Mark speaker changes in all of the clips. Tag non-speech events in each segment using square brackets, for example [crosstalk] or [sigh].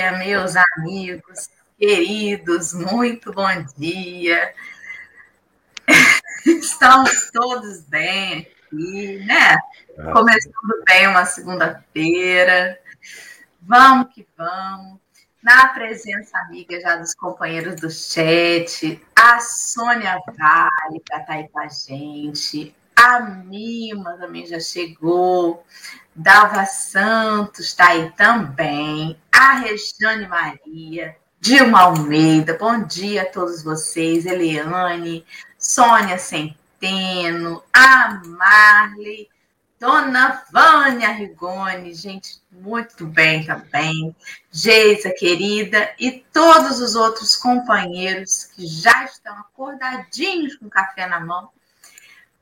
Speaker 1: dia, meus amigos queridos, muito bom dia. [laughs] Estamos todos bem aqui, né? É. Começando bem uma segunda-feira. Vamos que vamos. Na presença amiga já dos companheiros do chat, a Sônia Vale, que está aí com a gente, a Mima também já chegou, Dalva Santos está aí também, a Regiane Maria, Dilma Almeida, bom dia a todos vocês, Eliane, Sônia Centeno, a Marley, Dona Vânia Rigoni, gente, muito bem também, Geisa querida, e todos os outros companheiros que já estão acordadinhos com café na mão,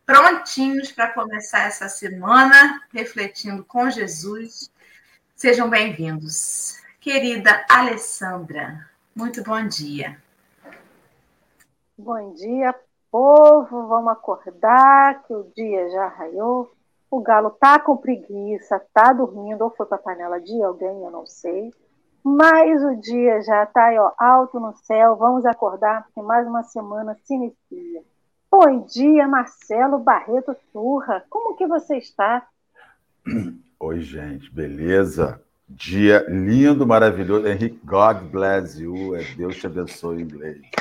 Speaker 1: prontinhos para começar essa semana, refletindo com Jesus. Sejam bem-vindos. Querida Alessandra, muito bom dia.
Speaker 2: Bom dia, povo. Vamos acordar, que o dia já raiou. O galo tá com preguiça, tá dormindo, ou foi para a panela de alguém, eu não sei. Mas o dia já está aí, ó, alto no céu. Vamos acordar, porque mais uma semana se inicia. Bom dia, Marcelo Barreto Turra. Como que você está? [clears throat]
Speaker 3: Oi, gente, beleza? Dia lindo, maravilhoso. Henrique, God bless you. É Deus te abençoe em inglês. [laughs]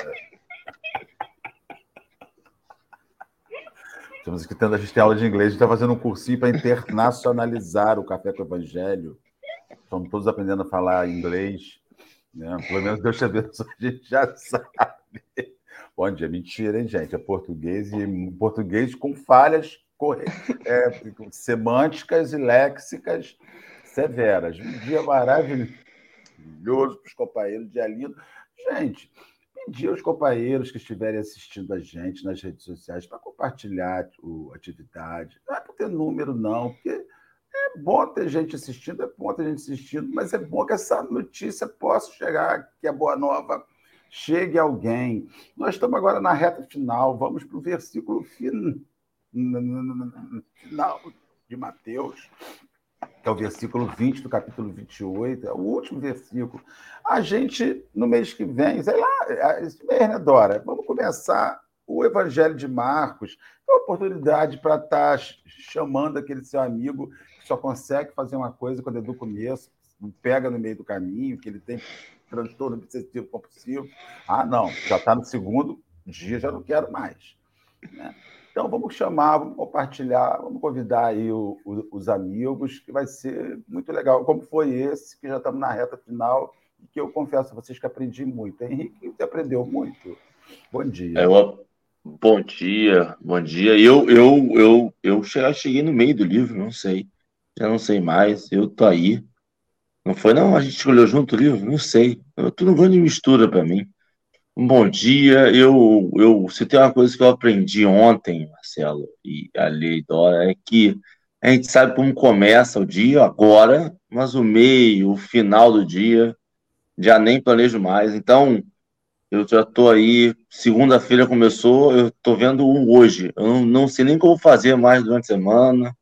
Speaker 3: Estamos aqui tendo a gente tem aula de inglês, a gente está fazendo um cursinho para internacionalizar o Café com o Evangelho. Estamos todos aprendendo a falar inglês. Né? Pelo menos Deus te abençoe, a gente já [laughs] sabe. Bom dia, mentira, hein, gente? É português e português com falhas é, semânticas e léxicas severas. Um dia maravilhoso para os companheiros, dia lindo. Gente, pedir aos companheiros que estiverem assistindo a gente nas redes sociais para compartilhar a atividade. Não é por ter número, não, porque é bom ter gente assistindo, é bom ter gente assistindo, mas é bom que essa notícia possa chegar, que a boa nova chegue alguém. Nós estamos agora na reta final, vamos para o versículo final de Mateus que é o versículo 20 do capítulo 28, é o último versículo. A gente, no mês que vem, sei lá, é, esse mês, né, Dora? Vamos começar o Evangelho de Marcos. É uma oportunidade para estar tá chamando aquele seu amigo que só consegue fazer uma coisa quando é do começo, pega no meio do caminho, que ele tem transtorno obsessivo compulsivo. Ah, não, já está no segundo dia, já não quero mais. Né? Então, vamos chamar, vamos compartilhar, vamos convidar aí o, o, os amigos, que vai ser muito legal, como foi esse, que já estamos na reta final, e que eu confesso a vocês que aprendi muito. Henrique, você aprendeu muito. Bom dia.
Speaker 4: É, bom dia, bom dia. Eu, eu, eu, eu cheguei no meio do livro, não sei. Já não sei mais, eu tô aí. Não foi, não? A gente escolheu junto o livro? Não sei. Eu, tudo não de mistura para mim. Um bom dia. Eu, eu, se tem uma coisa que eu aprendi ontem, Marcelo e a Lei Dora, é que a gente sabe como começa o dia agora, mas o meio, o final do dia, já nem planejo mais. Então, eu já estou aí, segunda-feira começou, eu estou vendo o hoje. Eu não, não sei nem o que eu vou fazer mais durante a semana,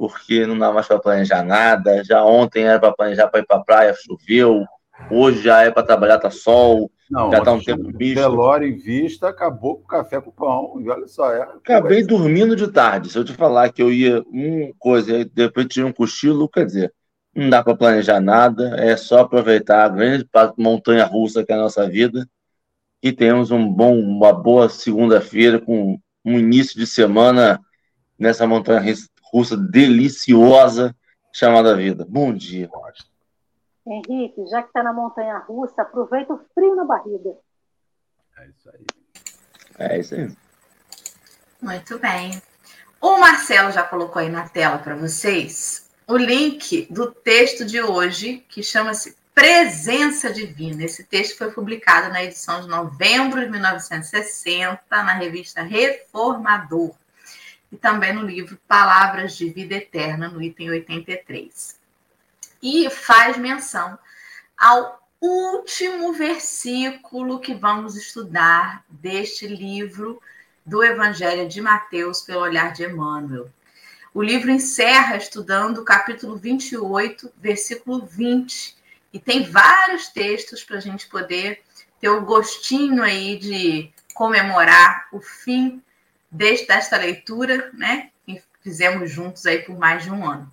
Speaker 4: porque não dá mais para planejar nada. Já ontem era para planejar para ir para a praia, choveu. Hoje já é para trabalhar, tá sol. Não, já está um tempo
Speaker 3: bicho. Velório em vista, acabou com o café com pão. E olha só, é.
Speaker 4: Acabei dormindo de tarde. Se eu te falar que eu ia uma coisa, depois tirei um cochilo, quer dizer, não dá para planejar nada, é só aproveitar a grande montanha russa que é a nossa vida. E temos um bom, uma boa segunda-feira com um início de semana nessa montanha russa deliciosa chamada vida. Bom dia.
Speaker 2: Henrique, já que está na montanha russa, aproveita o frio na barriga.
Speaker 3: É isso aí.
Speaker 4: É isso aí.
Speaker 1: Muito bem. O Marcelo já colocou aí na tela para vocês o link do texto de hoje, que chama-se Presença Divina. Esse texto foi publicado na edição de novembro de 1960, na revista Reformador, e também no livro Palavras de Vida Eterna, no item 83 e faz menção ao último versículo que vamos estudar deste livro do Evangelho de Mateus pelo olhar de Emmanuel. O livro encerra estudando o capítulo 28, versículo 20, E tem vários textos para a gente poder ter o gostinho aí de comemorar o fim deste, desta leitura, né? Que fizemos juntos aí por mais de um ano.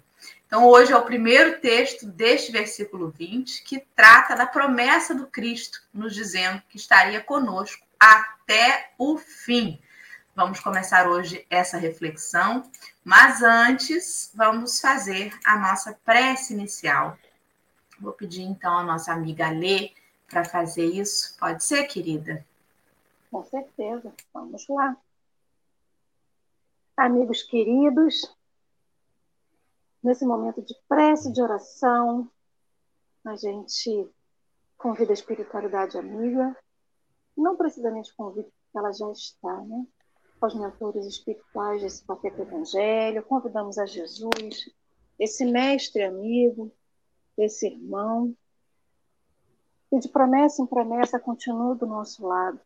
Speaker 1: Então, hoje é o primeiro texto deste versículo 20, que trata da promessa do Cristo, nos dizendo que estaria conosco até o fim. Vamos começar hoje essa reflexão, mas antes vamos fazer a nossa prece inicial. Vou pedir então a nossa amiga Lê para fazer isso. Pode ser, querida?
Speaker 2: Com certeza. Vamos lá. Amigos queridos, nesse momento de prece, de oração, a gente convida a espiritualidade amiga. Não precisamente convida, porque ela já está, né? Aos mentores espirituais desse papel evangelho, convidamos a Jesus, esse mestre amigo, esse irmão, e de promessa em promessa continua do nosso lado.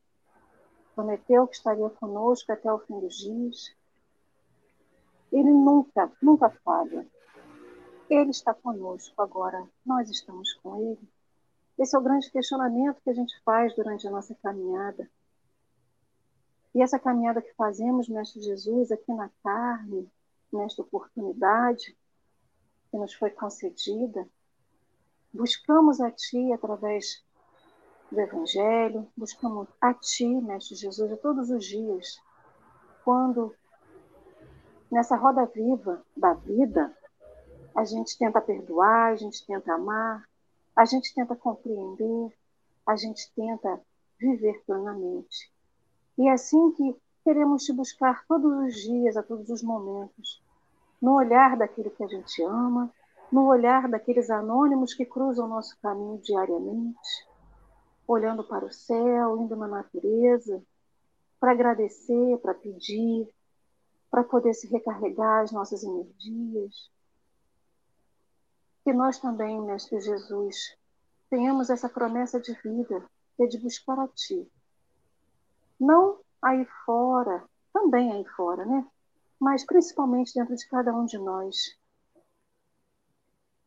Speaker 2: Prometeu que estaria conosco até o fim dos dias. Ele nunca, nunca falha. Ele está conosco agora, nós estamos com ele. Esse é o grande questionamento que a gente faz durante a nossa caminhada. E essa caminhada que fazemos, Mestre Jesus, aqui na carne, nesta oportunidade que nos foi concedida, buscamos a Ti através do Evangelho, buscamos a Ti, Mestre Jesus, todos os dias, quando nessa roda viva da vida, a gente tenta perdoar, a gente tenta amar, a gente tenta compreender, a gente tenta viver plenamente. E é assim que queremos te buscar todos os dias, a todos os momentos, no olhar daquele que a gente ama, no olhar daqueles anônimos que cruzam o nosso caminho diariamente, olhando para o céu, indo na natureza, para agradecer, para pedir, para poder se recarregar as nossas energias. Que nós também, Mestre Jesus, tenhamos essa promessa de vida, que é de buscar a Ti. Não aí fora, também aí fora, né? Mas principalmente dentro de cada um de nós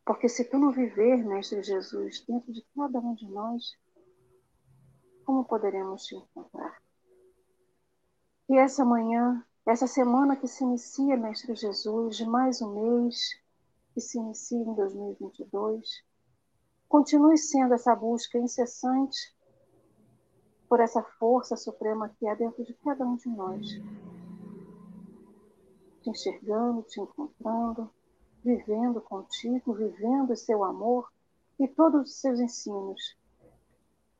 Speaker 2: porque se tu não viver, Mestre Jesus, dentro de cada um de nós, como poderemos te encontrar? E essa manhã, essa semana que se inicia, Mestre Jesus, de mais um mês, que se inicia em 2022, continue sendo essa busca incessante por essa força suprema que há dentro de cada um de nós. Te enxergando, te encontrando, vivendo contigo, vivendo o seu amor e todos os seus ensinos.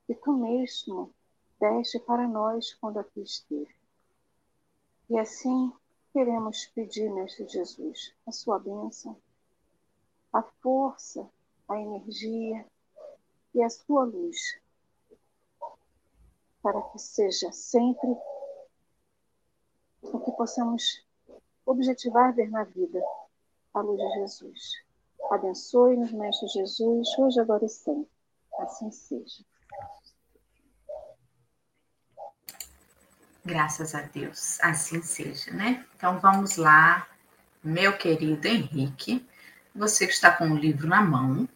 Speaker 2: E tu mesmo deste para nós quando aqui esteve. E assim queremos pedir, Mestre Jesus, a sua bênção, a força, a energia e a sua luz, para que seja sempre o que possamos objetivar ver na vida a luz de Jesus. Abençoe-nos, Mestre Jesus, hoje, agora e sempre. Assim seja.
Speaker 1: Graças a Deus, assim seja, né? Então vamos lá, meu querido Henrique, você que está com o livro na mão,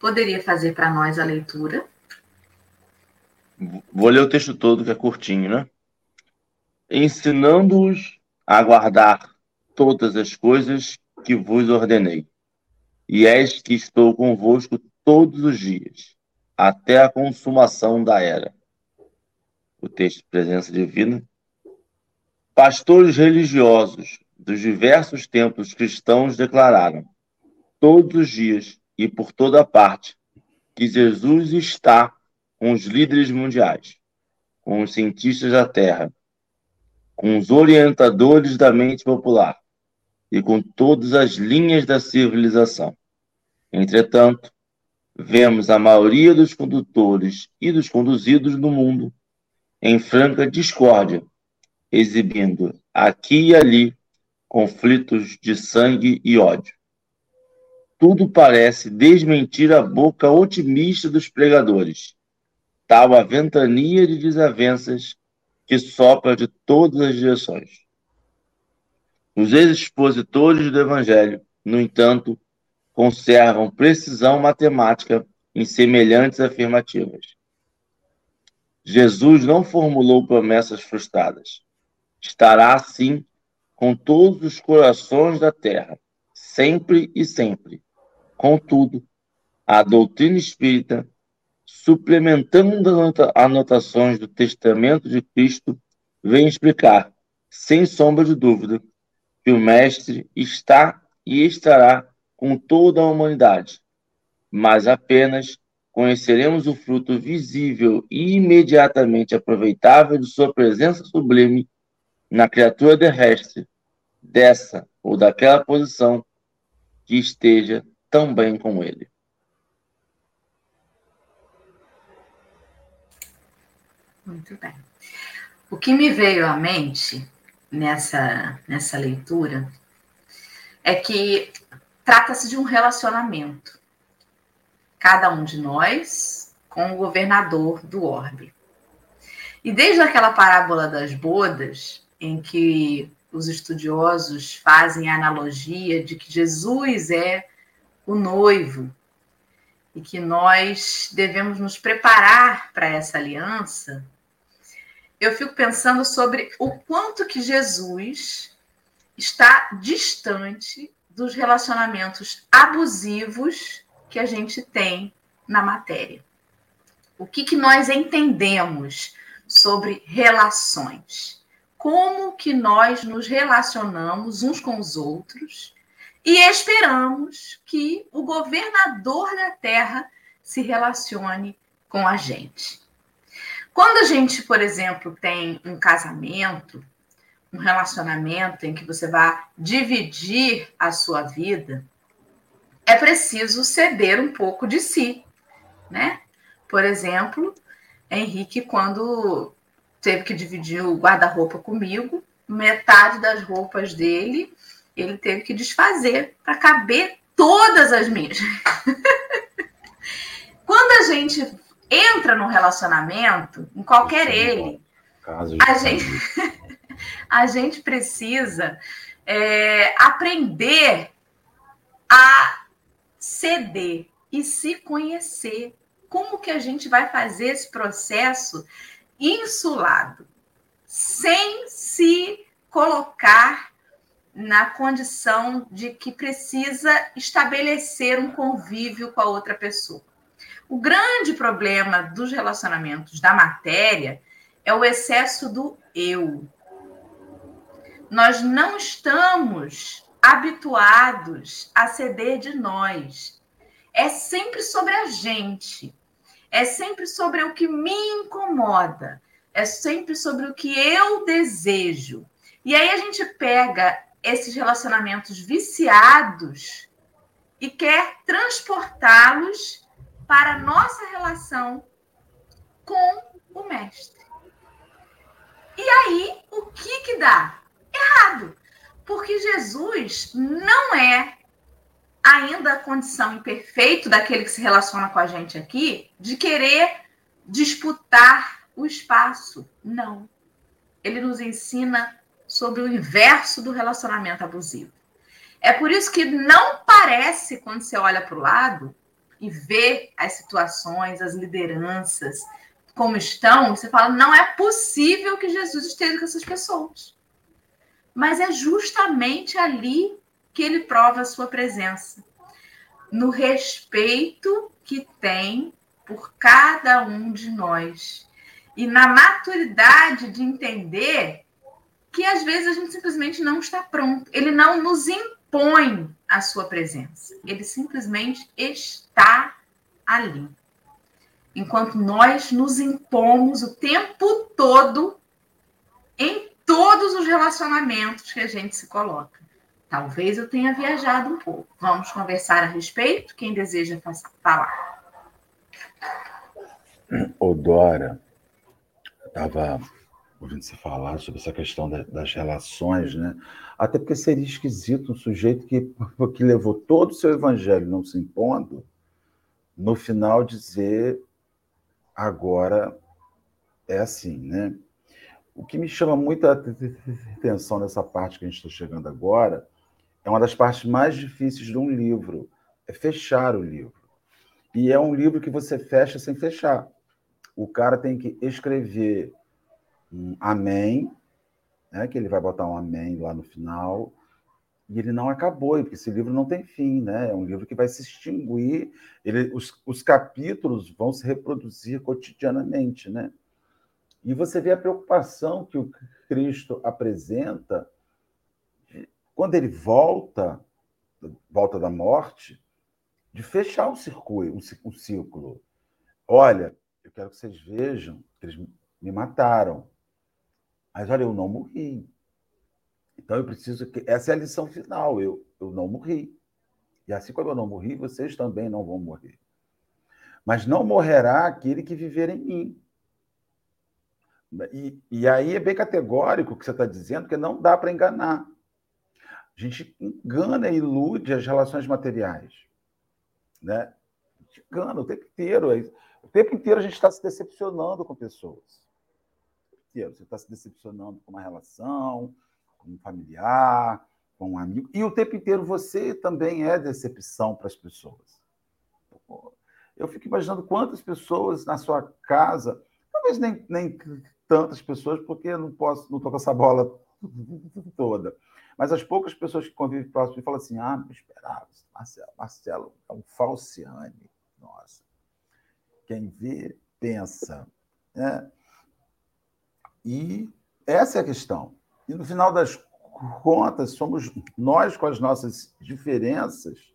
Speaker 1: poderia fazer para nós a leitura?
Speaker 4: Vou ler o texto todo, que é curtinho, né? Ensinando-os a guardar todas as coisas que vos ordenei. E eis que estou convosco todos os dias, até a consumação da era. O texto Presença Divina. Pastores religiosos dos diversos templos cristãos declararam, todos os dias e por toda parte, que Jesus está com os líderes mundiais, com os cientistas da Terra, com os orientadores da mente popular, e com todas as linhas da civilização. Entretanto, vemos a maioria dos condutores e dos conduzidos no mundo em franca discórdia, exibindo aqui e ali conflitos de sangue e ódio. Tudo parece desmentir a boca otimista dos pregadores, tal a ventania de desavenças que sopra de todas as direções. Os expositores do Evangelho, no entanto, conservam precisão matemática em semelhantes afirmativas. Jesus não formulou promessas frustradas. Estará assim com todos os corações da terra, sempre e sempre. Contudo, a doutrina espírita, suplementando anotações do testamento de Cristo, vem explicar, sem sombra de dúvida, que o Mestre está e estará com toda a humanidade, mas apenas conheceremos o fruto visível e imediatamente aproveitável de sua presença sublime na criatura terrestre, dessa ou daquela posição que esteja tão bem como ele.
Speaker 1: Muito bem. O que me veio à mente nessa, nessa leitura é que trata-se de um relacionamento. Cada um de nós com o governador do orbe. E desde aquela parábola das bodas, em que os estudiosos fazem a analogia de que Jesus é o noivo e que nós devemos nos preparar para essa aliança, eu fico pensando sobre o quanto que Jesus está distante dos relacionamentos abusivos que a gente tem na matéria. O que, que nós entendemos sobre relações? Como que nós nos relacionamos uns com os outros e esperamos que o governador da terra se relacione com a gente. Quando a gente, por exemplo, tem um casamento, um relacionamento em que você vai dividir a sua vida, é preciso ceder um pouco de si, né? Por exemplo, Henrique, quando teve que dividir o guarda-roupa comigo, metade das roupas dele ele teve que desfazer para caber todas as minhas. [laughs] Quando a gente entra num relacionamento, em qualquer ele, a gente, [laughs] a gente precisa é, aprender a ceder e se conhecer. Como que a gente vai fazer esse processo insulado, sem se colocar na condição de que precisa estabelecer um convívio com a outra pessoa. O grande problema dos relacionamentos da matéria é o excesso do eu. Nós não estamos habituados a ceder de nós. É sempre sobre a gente. É sempre sobre o que me incomoda. É sempre sobre o que eu desejo. E aí a gente pega esses relacionamentos viciados e quer transportá-los para a nossa relação com o mestre. E aí, o que que dá? Errado. Porque Jesus não é ainda a condição imperfeita daquele que se relaciona com a gente aqui de querer disputar o espaço. Não. Ele nos ensina sobre o inverso do relacionamento abusivo. É por isso que não parece, quando você olha para o lado e vê as situações, as lideranças, como estão, você fala: não é possível que Jesus esteja com essas pessoas. Mas é justamente ali que ele prova a sua presença no respeito que tem por cada um de nós e na maturidade de entender que às vezes a gente simplesmente não está pronto. Ele não nos impõe a sua presença. Ele simplesmente está ali. Enquanto nós nos impomos o tempo todo em todos os relacionamentos que a gente se coloca. Talvez eu tenha viajado um pouco. Vamos conversar a respeito? Quem deseja falar?
Speaker 3: Ô, Dora, estava ouvindo você falar sobre essa questão das relações, né? Até porque seria esquisito um sujeito que, [laughs] que levou todo o seu evangelho não se impondo, no final dizer agora é assim, né? O que me chama muita atenção nessa parte que a gente está chegando agora é uma das partes mais difíceis de um livro, é fechar o livro. E é um livro que você fecha sem fechar. O cara tem que escrever um amém, né, que ele vai botar um amém lá no final, e ele não acabou, porque esse livro não tem fim, né? É um livro que vai se extinguir, ele, os, os capítulos vão se reproduzir cotidianamente, né? E você vê a preocupação que o Cristo apresenta quando ele volta, volta da morte, de fechar o circuito, o círculo. Olha, eu quero que vocês vejam que eles me mataram. Mas olha, eu não morri. Então eu preciso que. Essa é a lição final. Eu, eu não morri. E assim como eu não morri, vocês também não vão morrer. Mas não morrerá aquele que viver em mim. E, e aí é bem categórico o que você está dizendo, porque não dá para enganar. A gente engana e ilude as relações materiais. Né? A gente engana o tempo inteiro. O tempo inteiro a gente está se decepcionando com pessoas. Você está se decepcionando com uma relação, com um familiar, com um amigo. E o tempo inteiro você também é decepção para as pessoas. Eu fico imaginando quantas pessoas na sua casa, talvez nem, nem tantas pessoas, porque eu não posso, não estou com essa bola [laughs] toda. Mas as poucas pessoas que convivem próximo falam assim: ah, não esperava, Marcelo, Marcelo é um falciane. Nossa. Quem vê, pensa. Né? E essa é a questão. E no final das contas, somos nós, com as nossas diferenças,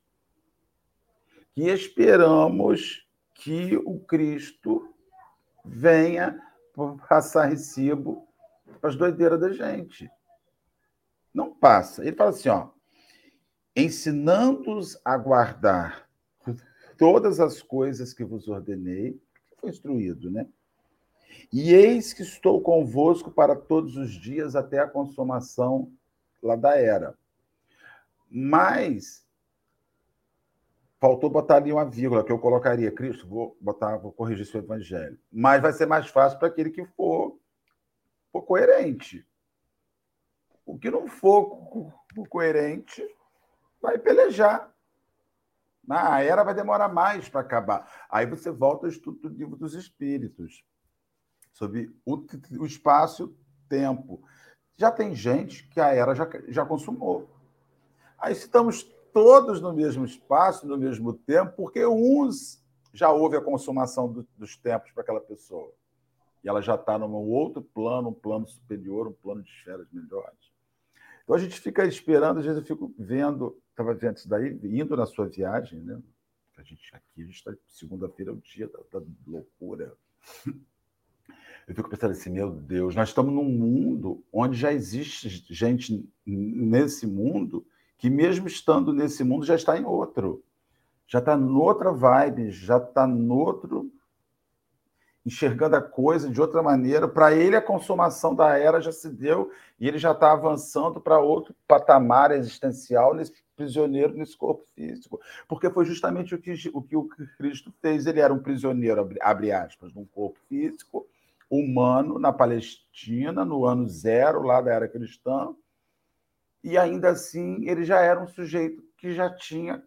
Speaker 3: que esperamos que o Cristo venha passar recibo para as doideiras da gente. Não passa. Ele fala assim, ó, ensinando-os a guardar todas as coisas que vos ordenei, foi instruído, né? E eis que estou convosco para todos os dias até a consumação lá da era. Mas faltou botar ali uma vírgula que eu colocaria, Cristo, vou botar, vou corrigir seu evangelho. Mas vai ser mais fácil para aquele que for, for coerente. O que não for coerente vai pelejar. A era vai demorar mais para acabar. Aí você volta ao estudo do livro dos espíritos, sobre o, o espaço-tempo. Já tem gente que a era já, já consumou. Aí estamos todos no mesmo espaço, no mesmo tempo, porque uns já houve a consumação do, dos tempos para aquela pessoa. E ela já está num outro plano, um plano superior, um plano de esferas melhores. Então a gente fica esperando, às vezes eu fico vendo, estava vendo isso daí, indo na sua viagem, né? A gente aqui, a gente está segunda-feira é o dia da, da, loucura. Eu fico pensando assim, meu Deus, nós estamos num mundo onde já existe gente nesse mundo que, mesmo estando nesse mundo, já está em outro. Já está noutra vibe, já está noutro enxergando a coisa de outra maneira. Para ele, a consumação da era já se deu e ele já está avançando para outro patamar existencial nesse prisioneiro nesse corpo físico. Porque foi justamente o que o, que o Cristo fez. Ele era um prisioneiro, abre aspas, num corpo físico, humano, na Palestina, no ano zero, lá da era cristã. E ainda assim, ele já era um sujeito que já tinha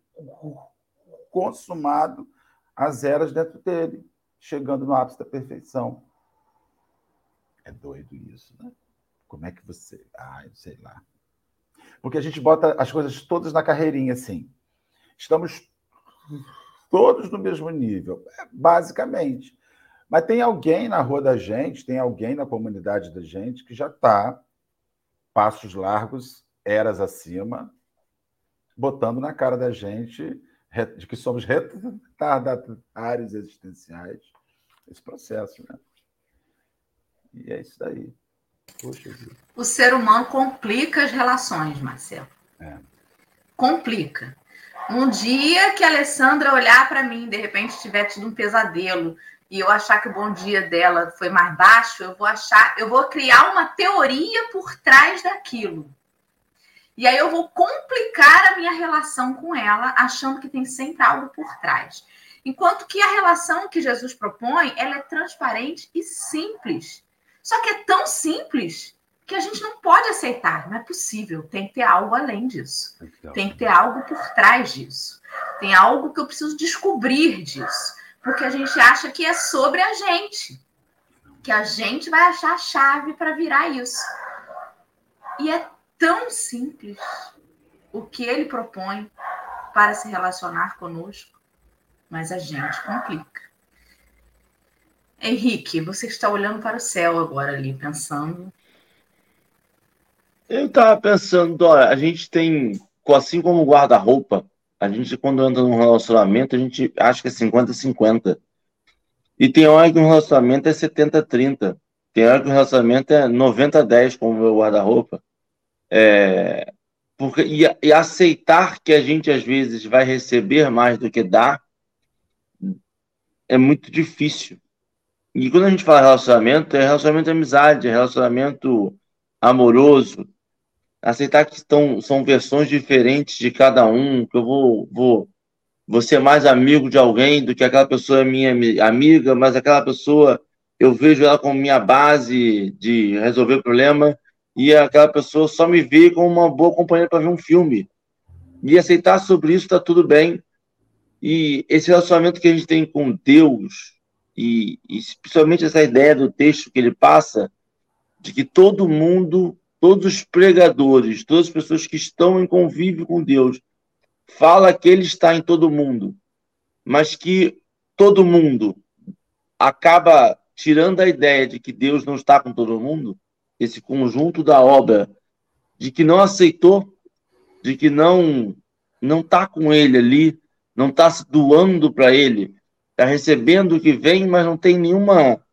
Speaker 3: consumado as eras dentro dele chegando no ápice da perfeição. É doido isso, né? Como é que você. Ah, sei lá. Porque a gente bota as coisas todas na carreirinha assim. Estamos todos no mesmo nível, é, basicamente. Mas tem alguém na rua da gente, tem alguém na comunidade da gente que já está passos largos, eras acima, botando na cara da gente de que somos retardatários existenciais, esse processo, né? E é isso daí.
Speaker 1: Poxa. O ser humano complica as relações, Marcelo. É. Complica. Um dia que a Alessandra olhar para mim, de repente tiver tido um pesadelo e eu achar que o bom dia dela foi mais baixo, eu vou achar, eu vou criar uma teoria por trás daquilo. E aí eu vou complicar a minha relação com ela, achando que tem sempre algo por trás. Enquanto que a relação que Jesus propõe, ela é transparente e simples. Só que é tão simples que a gente não pode aceitar. Não é possível. Tem que ter algo além disso. Tem que ter algo por trás disso. Tem algo que eu preciso descobrir disso. Porque a gente acha que é sobre a gente. Que a gente vai achar a chave para virar isso. E é tão simples o que ele propõe para se relacionar conosco, mas a gente complica. Henrique, você está olhando para o céu agora ali, pensando.
Speaker 4: Eu estava pensando, olha, a gente tem, assim como guarda-roupa, a gente, quando entra num relacionamento, a gente acha que é 50-50. E tem hora que um relacionamento é 70-30. Tem hora que um relacionamento é 90-10, como o meu guarda-roupa. É, porque, e, e, aceitar que a gente, às vezes, vai receber mais do que dá é muito difícil. E quando a gente fala relacionamento, é relacionamento de amizade, é relacionamento amoroso. Aceitar que estão, são versões diferentes de cada um, que eu vou, vou, vou ser mais amigo de alguém do que aquela pessoa é minha amiga, mas aquela pessoa eu vejo ela como minha base de resolver problema e aquela pessoa só me vê como uma boa companheira para ver um filme. E aceitar sobre isso está tudo bem. E esse relacionamento que a gente tem com Deus, e, e principalmente essa ideia do texto que ele passa, de que todo mundo, todos os pregadores, todas as pessoas que estão em convívio com Deus, fala que ele está em todo mundo, mas que todo mundo acaba tirando a ideia de que Deus não está com todo mundo, esse conjunto da obra, de que não aceitou, de que não não está com ele ali, não está se doando para ele, está recebendo o que vem, mas não tem nenhuma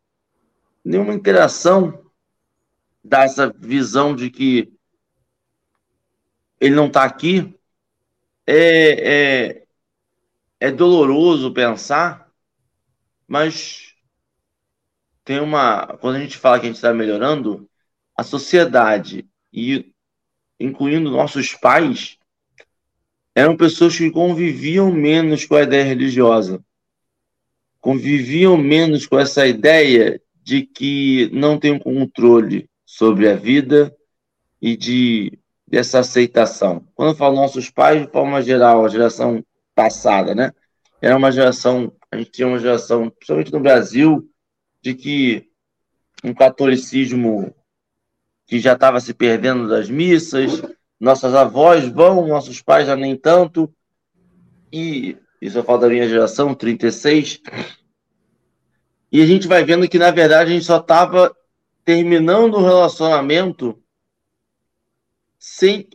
Speaker 4: nenhuma interação dessa visão de que ele não está aqui, é, é, é doloroso pensar, mas tem uma. Quando a gente fala que a gente está melhorando, a sociedade, e incluindo nossos pais, eram pessoas que conviviam menos com a ideia religiosa, conviviam menos com essa ideia de que não tem um controle sobre a vida e de dessa aceitação. Quando eu falo nossos pais, de forma geral, a geração passada, né? Era uma geração, a gente tinha uma geração, principalmente no Brasil, de que um catolicismo que já estava se perdendo das missas, nossas avós vão, nossos pais já nem tanto, e isso eu falo da minha geração, 36, e a gente vai vendo que, na verdade, a gente só estava terminando o relacionamento sem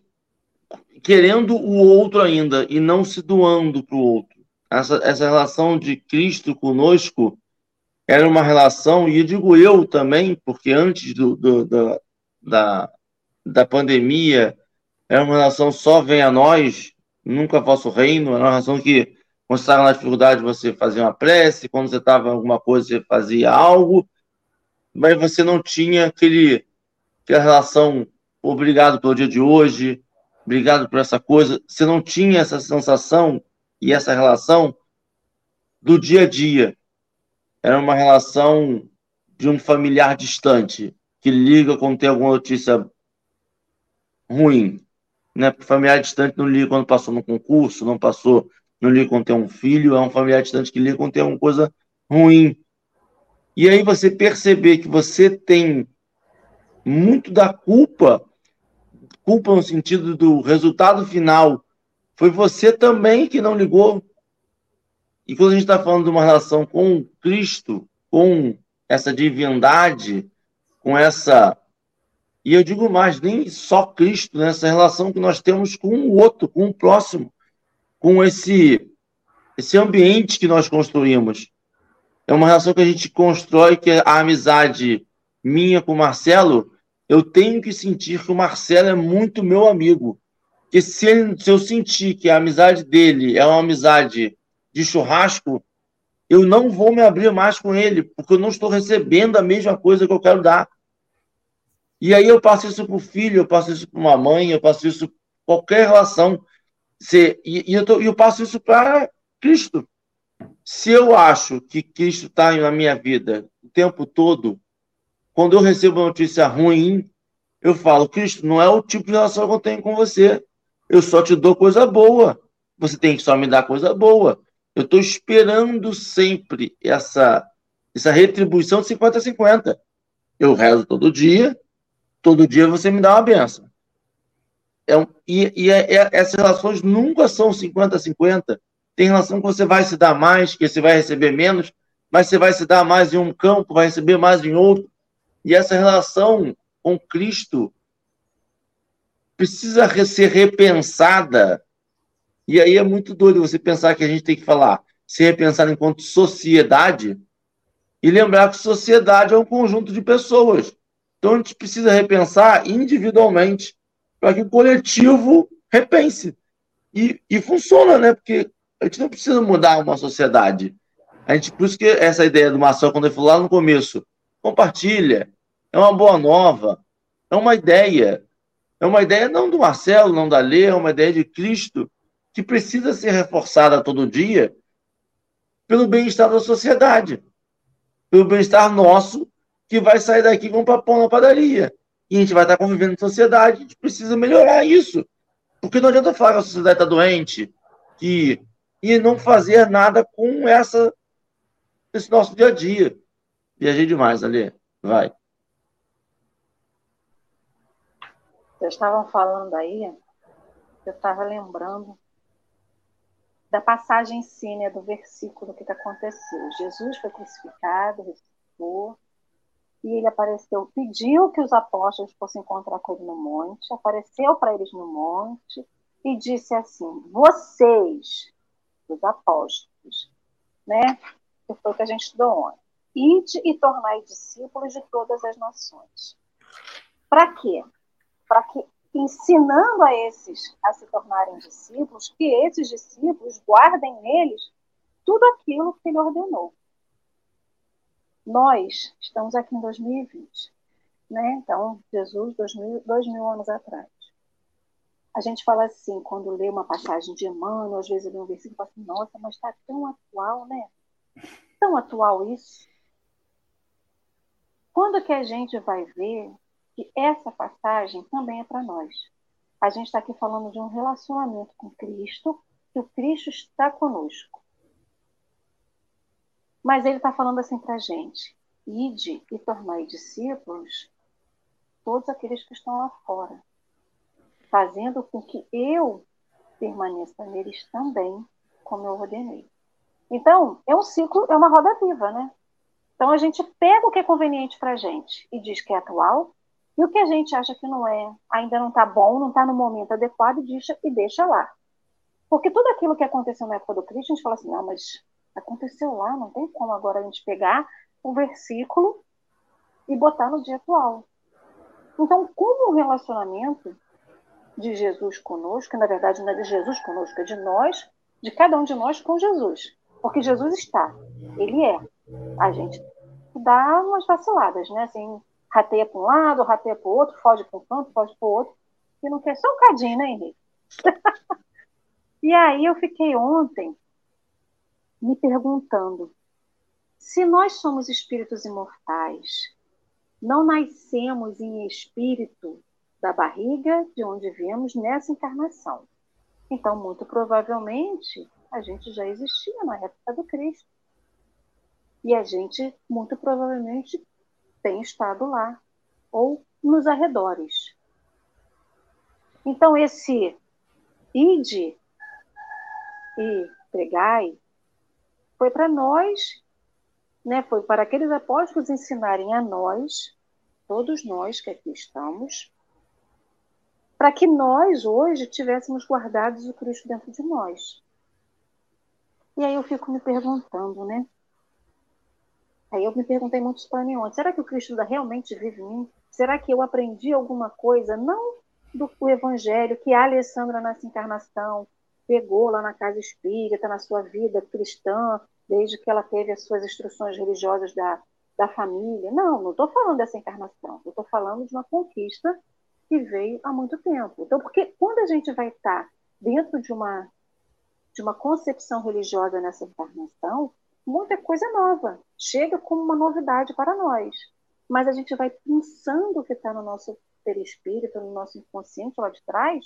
Speaker 4: querendo o outro ainda e não se doando para o outro. Essa, essa relação de Cristo conosco era uma relação, e digo eu também, porque antes do, do, do da, da pandemia, era uma relação só vem a nós, nunca vosso reino, era uma relação que, quando estava na dificuldade, você fazia uma prece, quando você estava em alguma coisa, você fazia algo, mas você não tinha aquele, aquela relação, obrigado pelo dia de hoje, obrigado por essa coisa, você não tinha essa sensação e essa relação do dia a dia. Era uma relação de um familiar distante que liga quando tem alguma notícia ruim. Né? Familiar distante não liga quando passou no concurso, não passou, não liga quando tem um filho, é um familiar distante que liga quando tem alguma coisa ruim. E aí você perceber que você tem muito da culpa, culpa no sentido do resultado final, foi você também que não ligou. E quando a gente está falando de uma relação com Cristo, com essa divindade, com essa. E eu digo mais, nem só Cristo, nessa né? relação que nós temos com o outro, com o próximo, com esse, esse ambiente que nós construímos. É uma relação que a gente constrói, que é a amizade minha com o Marcelo, eu tenho que sentir que o Marcelo é muito meu amigo. Que se, se eu sentir que a amizade dele é uma amizade de churrasco, eu não vou me abrir mais com ele, porque eu não estou recebendo a mesma coisa que eu quero dar. E aí eu passo isso para o filho, eu passo isso para uma mãe, eu passo isso qualquer relação. Se, e, e eu, tô, eu passo isso para Cristo. Se eu acho que Cristo está na minha vida o tempo todo, quando eu recebo uma notícia ruim, eu falo, Cristo, não é o tipo de relação que eu tenho com você. Eu só te dou coisa boa. você tem que só me dar coisa boa. Eu estou esperando sempre essa, essa retribuição de 50 a 50. Eu rezo todo dia, todo dia você me dá uma benção. É um, e, e é, é, essas relações nunca são 50 a 50. Tem relação que você vai se dar mais, que você vai receber menos, mas você vai se dar mais em um campo, vai receber mais em outro. E essa relação com Cristo precisa ser repensada. E aí é muito doido você pensar que a gente tem que falar, se repensar enquanto sociedade, e lembrar que sociedade é um conjunto de pessoas. Então a gente precisa repensar individualmente para que o coletivo repense. E, e funciona, né? Porque a gente não precisa mudar uma sociedade. A gente, por isso que essa ideia do Marcel, quando ele falou lá no começo, compartilha, é uma boa nova, é uma ideia. É uma ideia não do Marcelo, não da Lê, é uma ideia de Cristo que precisa ser reforçada todo dia pelo bem-estar da sociedade, pelo bem-estar nosso, que vai sair daqui com um pão na padaria. E a gente vai estar convivendo em sociedade, a gente precisa melhorar isso. Porque não adianta falar que a sociedade está doente que, e não fazer nada com essa esse nosso dia a dia. Viajei demais ali. Vai.
Speaker 2: Vocês estavam falando aí, eu estava lembrando da passagem em do versículo que, que aconteceu. Jesus foi crucificado, ressuscitou, e ele apareceu, pediu que os apóstolos fossem encontrar com ele no monte, apareceu para eles no monte e disse assim: Vocês, os apóstolos, né? Que foi o que a gente estudou ontem. Ide e tornai discípulos de todas as nações. Para quê? Para que ensinando a esses a se tornarem discípulos, que esses discípulos guardem neles tudo aquilo que ele ordenou. Nós estamos aqui em 2020, né? Então, Jesus, dois mil, dois mil anos atrás. A gente fala assim, quando lê uma passagem de Emmanuel, às vezes lê um versículo e fala assim, nossa, mas está tão atual, né? Tão atual isso. Quando que a gente vai ver que essa passagem também é para nós. A gente está aqui falando de um relacionamento com Cristo, que o Cristo está conosco. Mas ele está falando assim para a gente: ide e tornai discípulos todos aqueles que estão lá fora, fazendo com que eu permaneça neles também, como eu ordenei. Então, é um ciclo, é uma roda viva, né? Então, a gente pega o que é conveniente para a gente e diz que é atual, e o que a gente acha que não é, ainda não está bom, não está no momento adequado, deixa, e deixa lá. Porque tudo aquilo que aconteceu na época do Cristo, a gente fala assim, não, mas aconteceu lá, não tem como agora a gente pegar o versículo e botar no dia atual. Então, como o relacionamento de Jesus conosco, que na verdade não é de Jesus conosco, é de nós, de cada um de nós com Jesus. Porque Jesus está, ele é. A gente dá umas vaciladas, né? Assim, rateia para um lado, rateia para o outro, foge para um canto, foge para o outro, e não quer só um cadinho, né, Henrique? [laughs] e aí eu fiquei ontem me perguntando, se nós somos espíritos imortais, não nascemos em espírito da barriga de onde viemos nessa encarnação. Então, muito provavelmente, a gente já existia na época do Cristo. E a gente, muito provavelmente, tem estado lá ou nos arredores. Então, esse ide e pregai foi para nós, né, foi para aqueles apóstolos ensinarem a nós, todos nós que aqui estamos, para que nós hoje tivéssemos guardados o Cristo dentro de nós. E aí eu fico me perguntando, né? Aí eu me perguntei muitos para mim ontem, será que o Cristo realmente vive em mim? Será que eu aprendi alguma coisa, não do evangelho que a Alessandra nessa encarnação pegou lá na casa espírita, na sua vida cristã, desde que ela teve as suas instruções religiosas da, da família. Não, não estou falando dessa encarnação, estou falando de uma conquista que veio há muito tempo. Então, porque quando a gente vai estar dentro de uma, de uma concepção religiosa nessa encarnação, muita coisa nova. Chega como uma novidade para nós. Mas a gente vai pensando o que está no nosso perispírito, no nosso inconsciente lá de trás,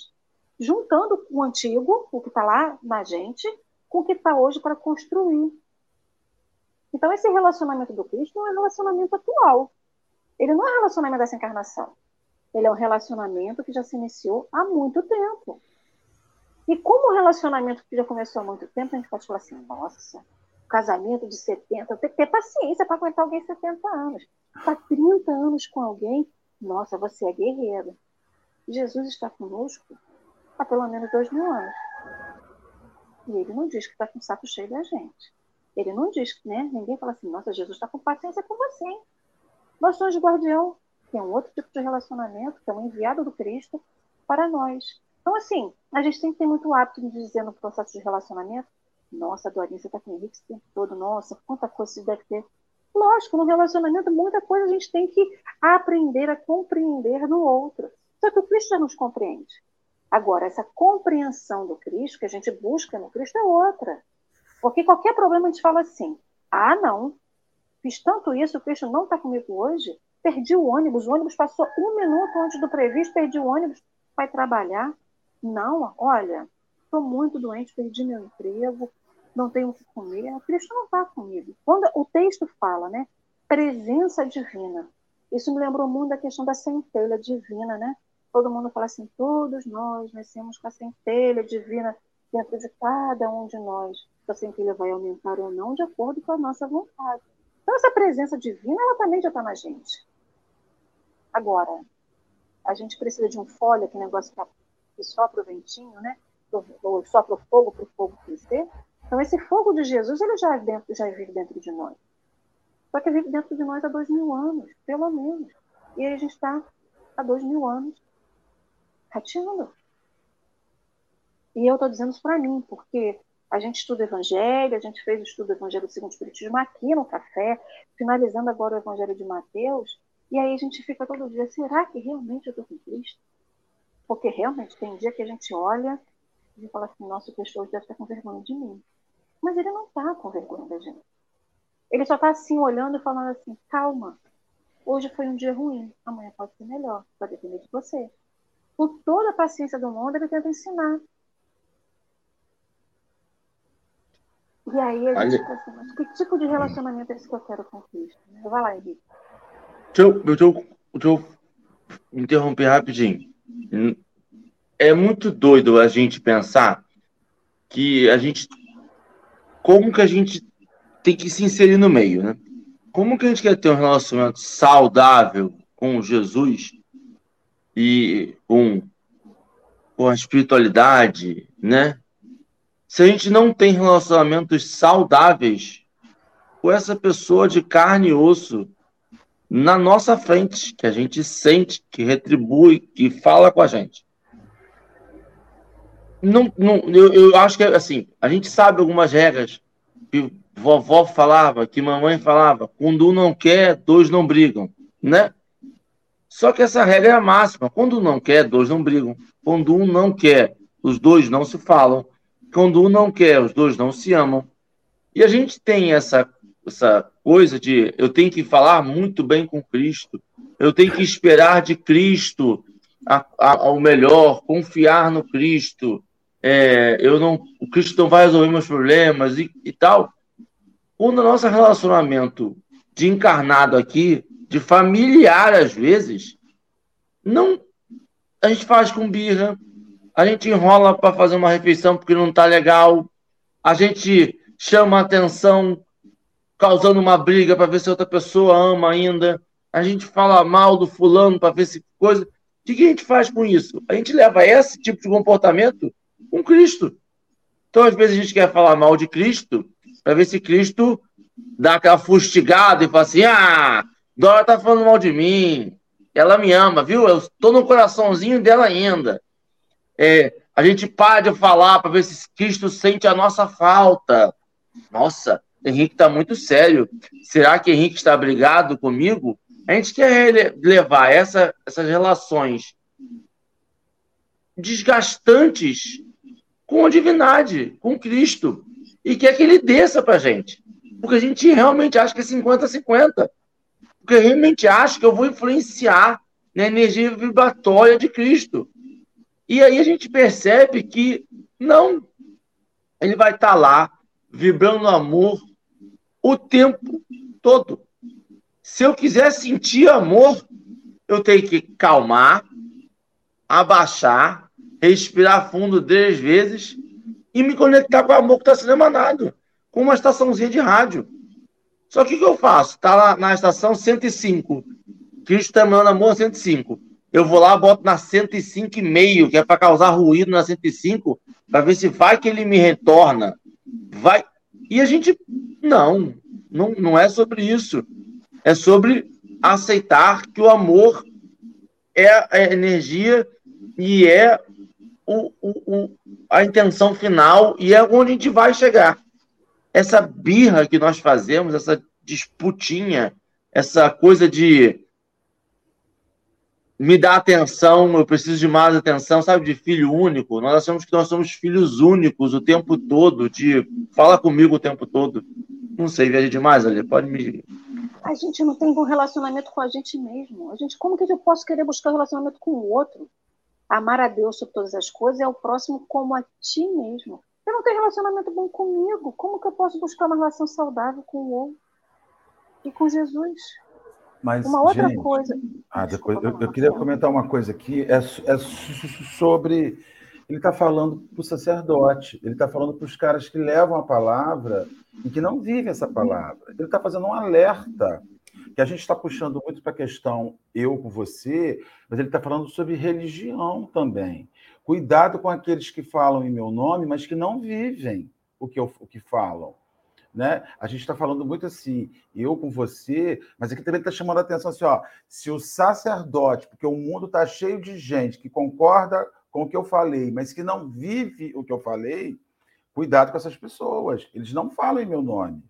Speaker 2: juntando o antigo, o que está lá na gente, com o que está hoje para construir. Então, esse relacionamento do Cristo não é um relacionamento atual. Ele não é um relacionamento dessa encarnação. Ele é um relacionamento que já se iniciou há muito tempo. E como o relacionamento que já começou há muito tempo, a gente pode falar assim, nossa, casamento de 70, tem que ter paciência para aguentar alguém 70 anos. Está 30 anos com alguém, nossa, você é guerreiro. Jesus está conosco há pelo menos dois mil anos. E ele não diz que está com o saco cheio da gente. Ele não diz né? Ninguém fala assim, nossa, Jesus está com paciência com você, hein? Nós somos guardião, tem um outro tipo de relacionamento, que é um enviado do Cristo para nós. Então, assim, a gente tem que ter muito hábito de dizer no processo de relacionamento, nossa, Dorinha, você está com o Henrique esse tempo todo, nossa, quanta coisa você deve ter. Lógico, no relacionamento, muita coisa a gente tem que aprender a compreender no outro. Só que o Cristo já nos compreende. Agora, essa compreensão do Cristo que a gente busca no Cristo é outra. Porque qualquer problema a gente fala assim: ah, não, fiz tanto isso, o Cristo não está comigo hoje, perdi o ônibus, o ônibus passou um minuto antes do previsto, perdi o ônibus, vai trabalhar. Não, olha, estou muito doente, perdi meu emprego, não tenho o que comer. O Cristo não está comigo. Quando o texto fala, né? Presença divina. Isso me lembrou muito da questão da centelha divina, né? Todo mundo fala assim, todos nós nascemos com a centelha divina dentro de cada um de nós. A centelha vai aumentar ou não de acordo com a nossa vontade. Então, essa presença divina, ela também já está na gente. Agora, a gente precisa de um folha, que negócio que sopra o ventinho, né? Ou sopra o fogo para o fogo crescer. Então, esse fogo de Jesus, ele já, é dentro, já vive dentro de nós. Só que vive dentro de nós há dois mil anos, pelo menos. E a gente está há dois mil anos rateando. E eu estou dizendo isso para mim, porque a gente estuda Evangelho, a gente fez o estudo do Evangelho segundo o Espiritismo aqui no café, finalizando agora o Evangelho de Mateus, e aí a gente fica todo dia, será que realmente eu estou com Cristo? Porque realmente tem dia que a gente olha e fala assim, nossa, o pessoal deve estar com vergonha de mim. Mas ele não está com vergonha da gente. Ele só está assim, olhando e falando assim, calma, hoje foi um dia ruim, amanhã pode ser melhor, vai depender de você. Com toda a paciência do mundo, ele tenta ensinar. E aí a gente pensa, mas que tipo de relacionamento é esse que eu quero com Cristo? Vai lá, Henrique.
Speaker 4: Deixa eu, deixa eu, deixa eu interromper rapidinho. É muito doido a gente pensar que a gente. Como que a gente tem que se inserir no meio, né? Como que a gente quer ter um relacionamento saudável com Jesus e com, com a espiritualidade, né? Se a gente não tem relacionamentos saudáveis com essa pessoa de carne e osso na nossa frente, que a gente sente, que retribui, que fala com a gente. Não, não, eu, eu acho que assim, a gente sabe algumas regras que vovó falava, que mamãe falava, quando um não quer, dois não brigam, né? Só que essa regra é a máxima. Quando um não quer, dois não brigam. Quando um não quer, os dois não se falam. Quando um não quer, os dois não se amam. E a gente tem essa, essa coisa de eu tenho que falar muito bem com Cristo, eu tenho que esperar de Cristo a, a, ao melhor, confiar no Cristo. É, eu não, o Cristo não vai resolver meus problemas e, e tal. Quando o nosso relacionamento de encarnado aqui de familiar, às vezes, não a gente faz com birra, a gente enrola para fazer uma refeição porque não está legal, a gente chama atenção causando uma briga para ver se outra pessoa ama ainda, a gente fala mal do fulano para ver se coisa. O que, que a gente faz com isso? A gente leva esse tipo de comportamento com Cristo. Então, às vezes, a gente quer falar mal de Cristo para ver se Cristo dá aquela fustigada e fala assim: ah, Dora tá falando mal de mim. Ela me ama, viu? Eu tô no coraçãozinho dela ainda. É, a gente para de falar para ver se Cristo sente a nossa falta. Nossa, Henrique está muito sério. Será que Henrique está brigado comigo? A gente quer levar essa, essas relações desgastantes com a divindade, com Cristo, e quer que ele desça para gente. Porque a gente realmente acha que é 50-50 porque realmente acho que eu vou influenciar na energia vibratória de Cristo. E aí a gente percebe que não, ele vai estar tá lá, vibrando amor o tempo todo. Se eu quiser sentir amor, eu tenho que calmar, abaixar, respirar fundo três vezes e me conectar com o amor que está sendo emanado, com uma estaçãozinha de rádio. Só que o que eu faço? Está lá na estação 105. Cristo está emanando amor 105. Eu vou lá, boto na 105,5, que é para causar ruído na 105, para ver se vai que ele me retorna. Vai. E a gente. Não, não, não é sobre isso. É sobre aceitar que o amor é a energia e é o, o, o, a intenção final e é onde a gente vai chegar. Essa birra que nós fazemos, essa disputinha, essa coisa de me dá atenção, eu preciso de mais atenção, sabe, de filho único. Nós achamos que nós somos filhos únicos o tempo todo, de fala comigo o tempo todo. Não sei, viaja demais, ali, pode me.
Speaker 2: A gente não tem um relacionamento com a gente mesmo. A gente, como que eu posso querer buscar um relacionamento com o outro? Amar a Deus sobre todas as coisas é o próximo como a ti mesmo. Eu não tenho relacionamento bom comigo. Como que eu posso buscar uma relação saudável com o outro? E com Jesus?
Speaker 3: Mas,
Speaker 2: uma outra
Speaker 3: gente,
Speaker 2: coisa.
Speaker 3: Ah, depois, eu, eu, queria comentar uma coisa aqui, é, é sobre. Ele está falando para o sacerdote, ele está falando para os caras que levam a palavra e que não vivem essa palavra. Ele está fazendo um alerta, que a gente está puxando muito para a questão eu com você, mas ele está falando sobre religião também. Cuidado com aqueles que falam em meu nome, mas que não vivem o que, eu, o que falam. Né? A gente está falando muito assim, eu com você, mas aqui também está chamando a atenção assim, ó, se o sacerdote, porque o mundo está cheio de gente que concorda com o que eu falei, mas que não vive o que eu falei, cuidado com essas pessoas. Eles não falam em meu nome.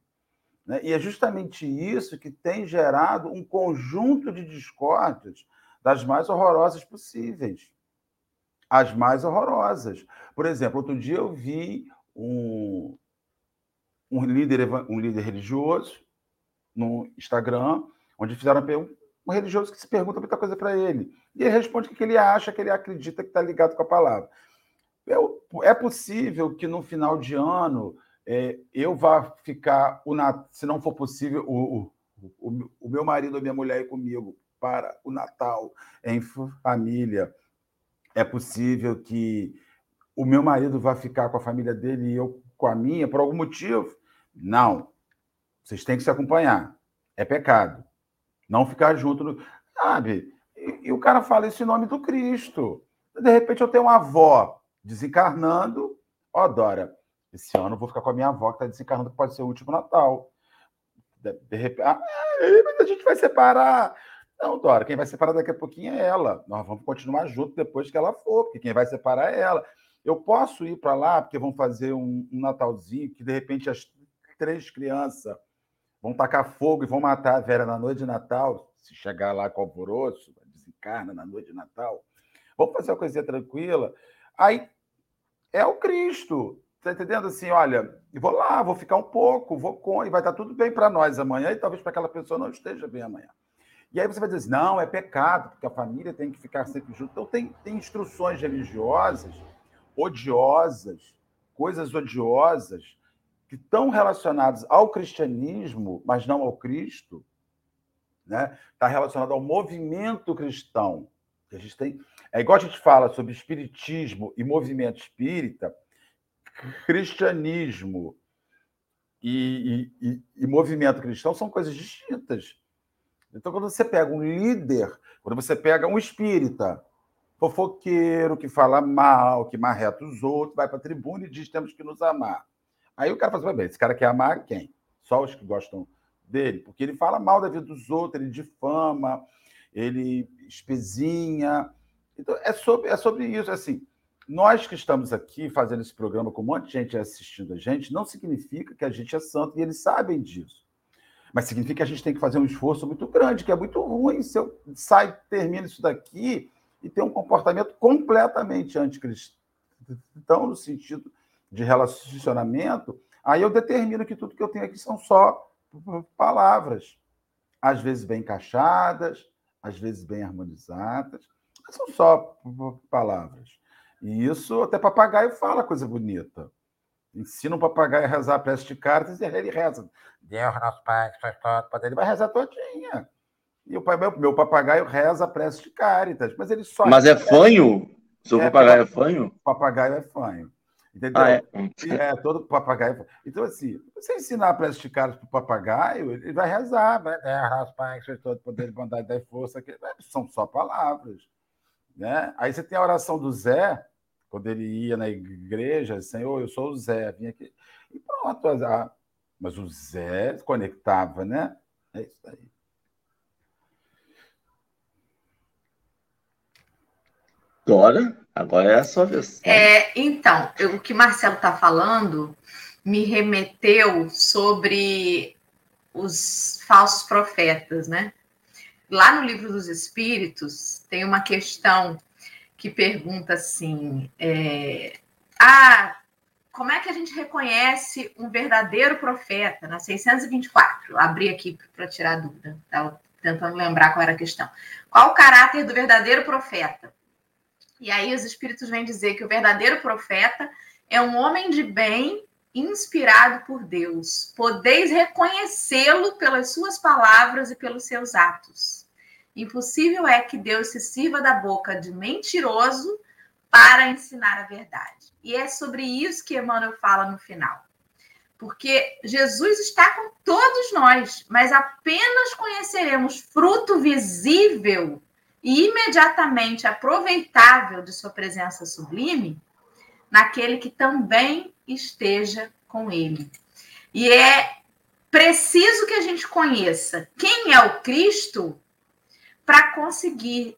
Speaker 3: Né? E é justamente isso que tem gerado um conjunto de discórdias das mais horrorosas possíveis. As mais horrorosas. Por exemplo, outro dia eu vi um, um líder, um líder religioso no Instagram, onde fizeram um religioso que se pergunta muita coisa para ele. E ele responde que ele acha, que ele acredita que está ligado com a palavra. Eu, é possível que no final de ano é, eu vá ficar, o, se não for possível, o, o, o meu marido ou minha mulher ir comigo para o Natal em família. É possível que o meu marido vá ficar com a família dele e eu com a minha, por algum motivo. Não. Vocês têm que se acompanhar. É pecado. Não ficar junto. No... Sabe? E, e, o cara fala esse nome do Cristo. De repente eu tenho uma avó desencarnando. Ó, oh, Dora, esse ano eu vou ficar com a minha avó que está desencarnando, que pode ser o último Natal. De, de repente. Ah, mas a gente vai separar. Não, Dora, quem vai separar daqui a pouquinho é ela. Nós vamos continuar junto depois que ela for, porque quem vai separar é ela. Eu posso ir para lá, porque vão fazer um, um Natalzinho, que de repente as três crianças vão tacar fogo e vão matar a Vera na noite de Natal, se chegar lá com alvoroço, desencarna na noite de Natal. Vamos fazer uma coisinha tranquila. Aí é o Cristo. Tá entendendo? Assim, olha, vou lá, vou ficar um pouco, vou com, e vai estar tudo bem para nós amanhã, e talvez para aquela pessoa não esteja bem amanhã. E aí você vai dizer assim, não, é pecado, porque a família tem que ficar sempre junto. Então, tem, tem instruções religiosas odiosas, coisas odiosas, que estão relacionadas ao cristianismo, mas não ao Cristo, né? Está relacionado ao movimento cristão. Que a gente tem, é igual a gente fala sobre espiritismo e movimento espírita, cristianismo e, e, e, e movimento cristão são coisas distintas. Então, quando você pega um líder, quando você pega um espírita, fofoqueiro, que fala mal, que marreta os outros, vai para a tribuna e diz temos que nos amar. Aí o cara fala assim, bem, esse cara quer amar quem? Só os que gostam dele, porque ele fala mal da vida dos outros, ele difama, ele espezinha. Então, é sobre, é sobre isso. Assim, nós que estamos aqui fazendo esse programa com um monte de gente assistindo a gente, não significa que a gente é santo, e eles sabem disso. Mas significa que a gente tem que fazer um esforço muito grande, que é muito ruim se eu saio, termino isso daqui e ter um comportamento completamente anticristão, no sentido de relacionamento, aí eu determino que tudo que eu tenho aqui são só palavras, às vezes bem encaixadas, às vezes bem harmonizadas, mas são só palavras. E isso até papagaio fala coisa bonita. Ensina um papagaio a rezar a prece de cartas e ele reza. Deus, nosso pai, que faz todo, ele vai rezar todinha. E o pai, meu, meu papagaio reza a prece de caritas, mas ele só.
Speaker 4: Mas é fanho? Seu é, papagaio é fanho?
Speaker 3: Papagaio é fanho. Entendeu? Ah, é? é, todo papagaio. Então, assim, você ensinar a prece de caritas para o papagaio, ele vai rezar, vai é, os pais, que todo poder, bondade força. Que... São só palavras. Né? Aí você tem a oração do Zé, quando ele ia na igreja, Senhor, eu sou o Zé, vim aqui. E pronto. Mas o Zé conectava, né? É isso aí.
Speaker 4: Agora, agora é a sua vez.
Speaker 1: É, então, eu, o que Marcelo está falando me remeteu sobre os falsos profetas, né? Lá no livro dos Espíritos tem uma questão que pergunta assim: é, ah, como é que a gente reconhece um verdadeiro profeta? Na 624, abri aqui para tirar a dúvida, estava tentando lembrar qual era a questão. Qual o caráter do verdadeiro profeta? E aí os espíritos vêm dizer que o verdadeiro profeta é um homem de bem inspirado por Deus. Podeis reconhecê-lo pelas suas palavras e pelos seus atos. Impossível é que Deus se sirva da boca de mentiroso para ensinar a verdade. E é sobre isso que Emmanuel fala no final. Porque Jesus está com todos nós, mas apenas conheceremos fruto visível e imediatamente aproveitável de sua presença sublime naquele que também esteja com ele. E é preciso que a gente conheça quem é o Cristo para conseguir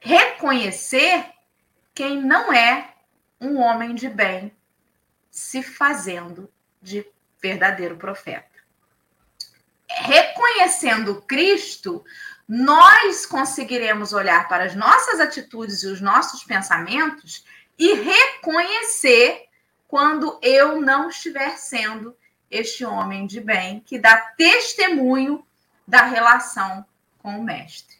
Speaker 1: reconhecer quem não é um homem de bem se fazendo de verdadeiro profeta. Reconhecendo Cristo, nós conseguiremos olhar para as nossas atitudes e os nossos pensamentos e reconhecer quando eu não estiver sendo este homem de bem que dá testemunho da relação com o Mestre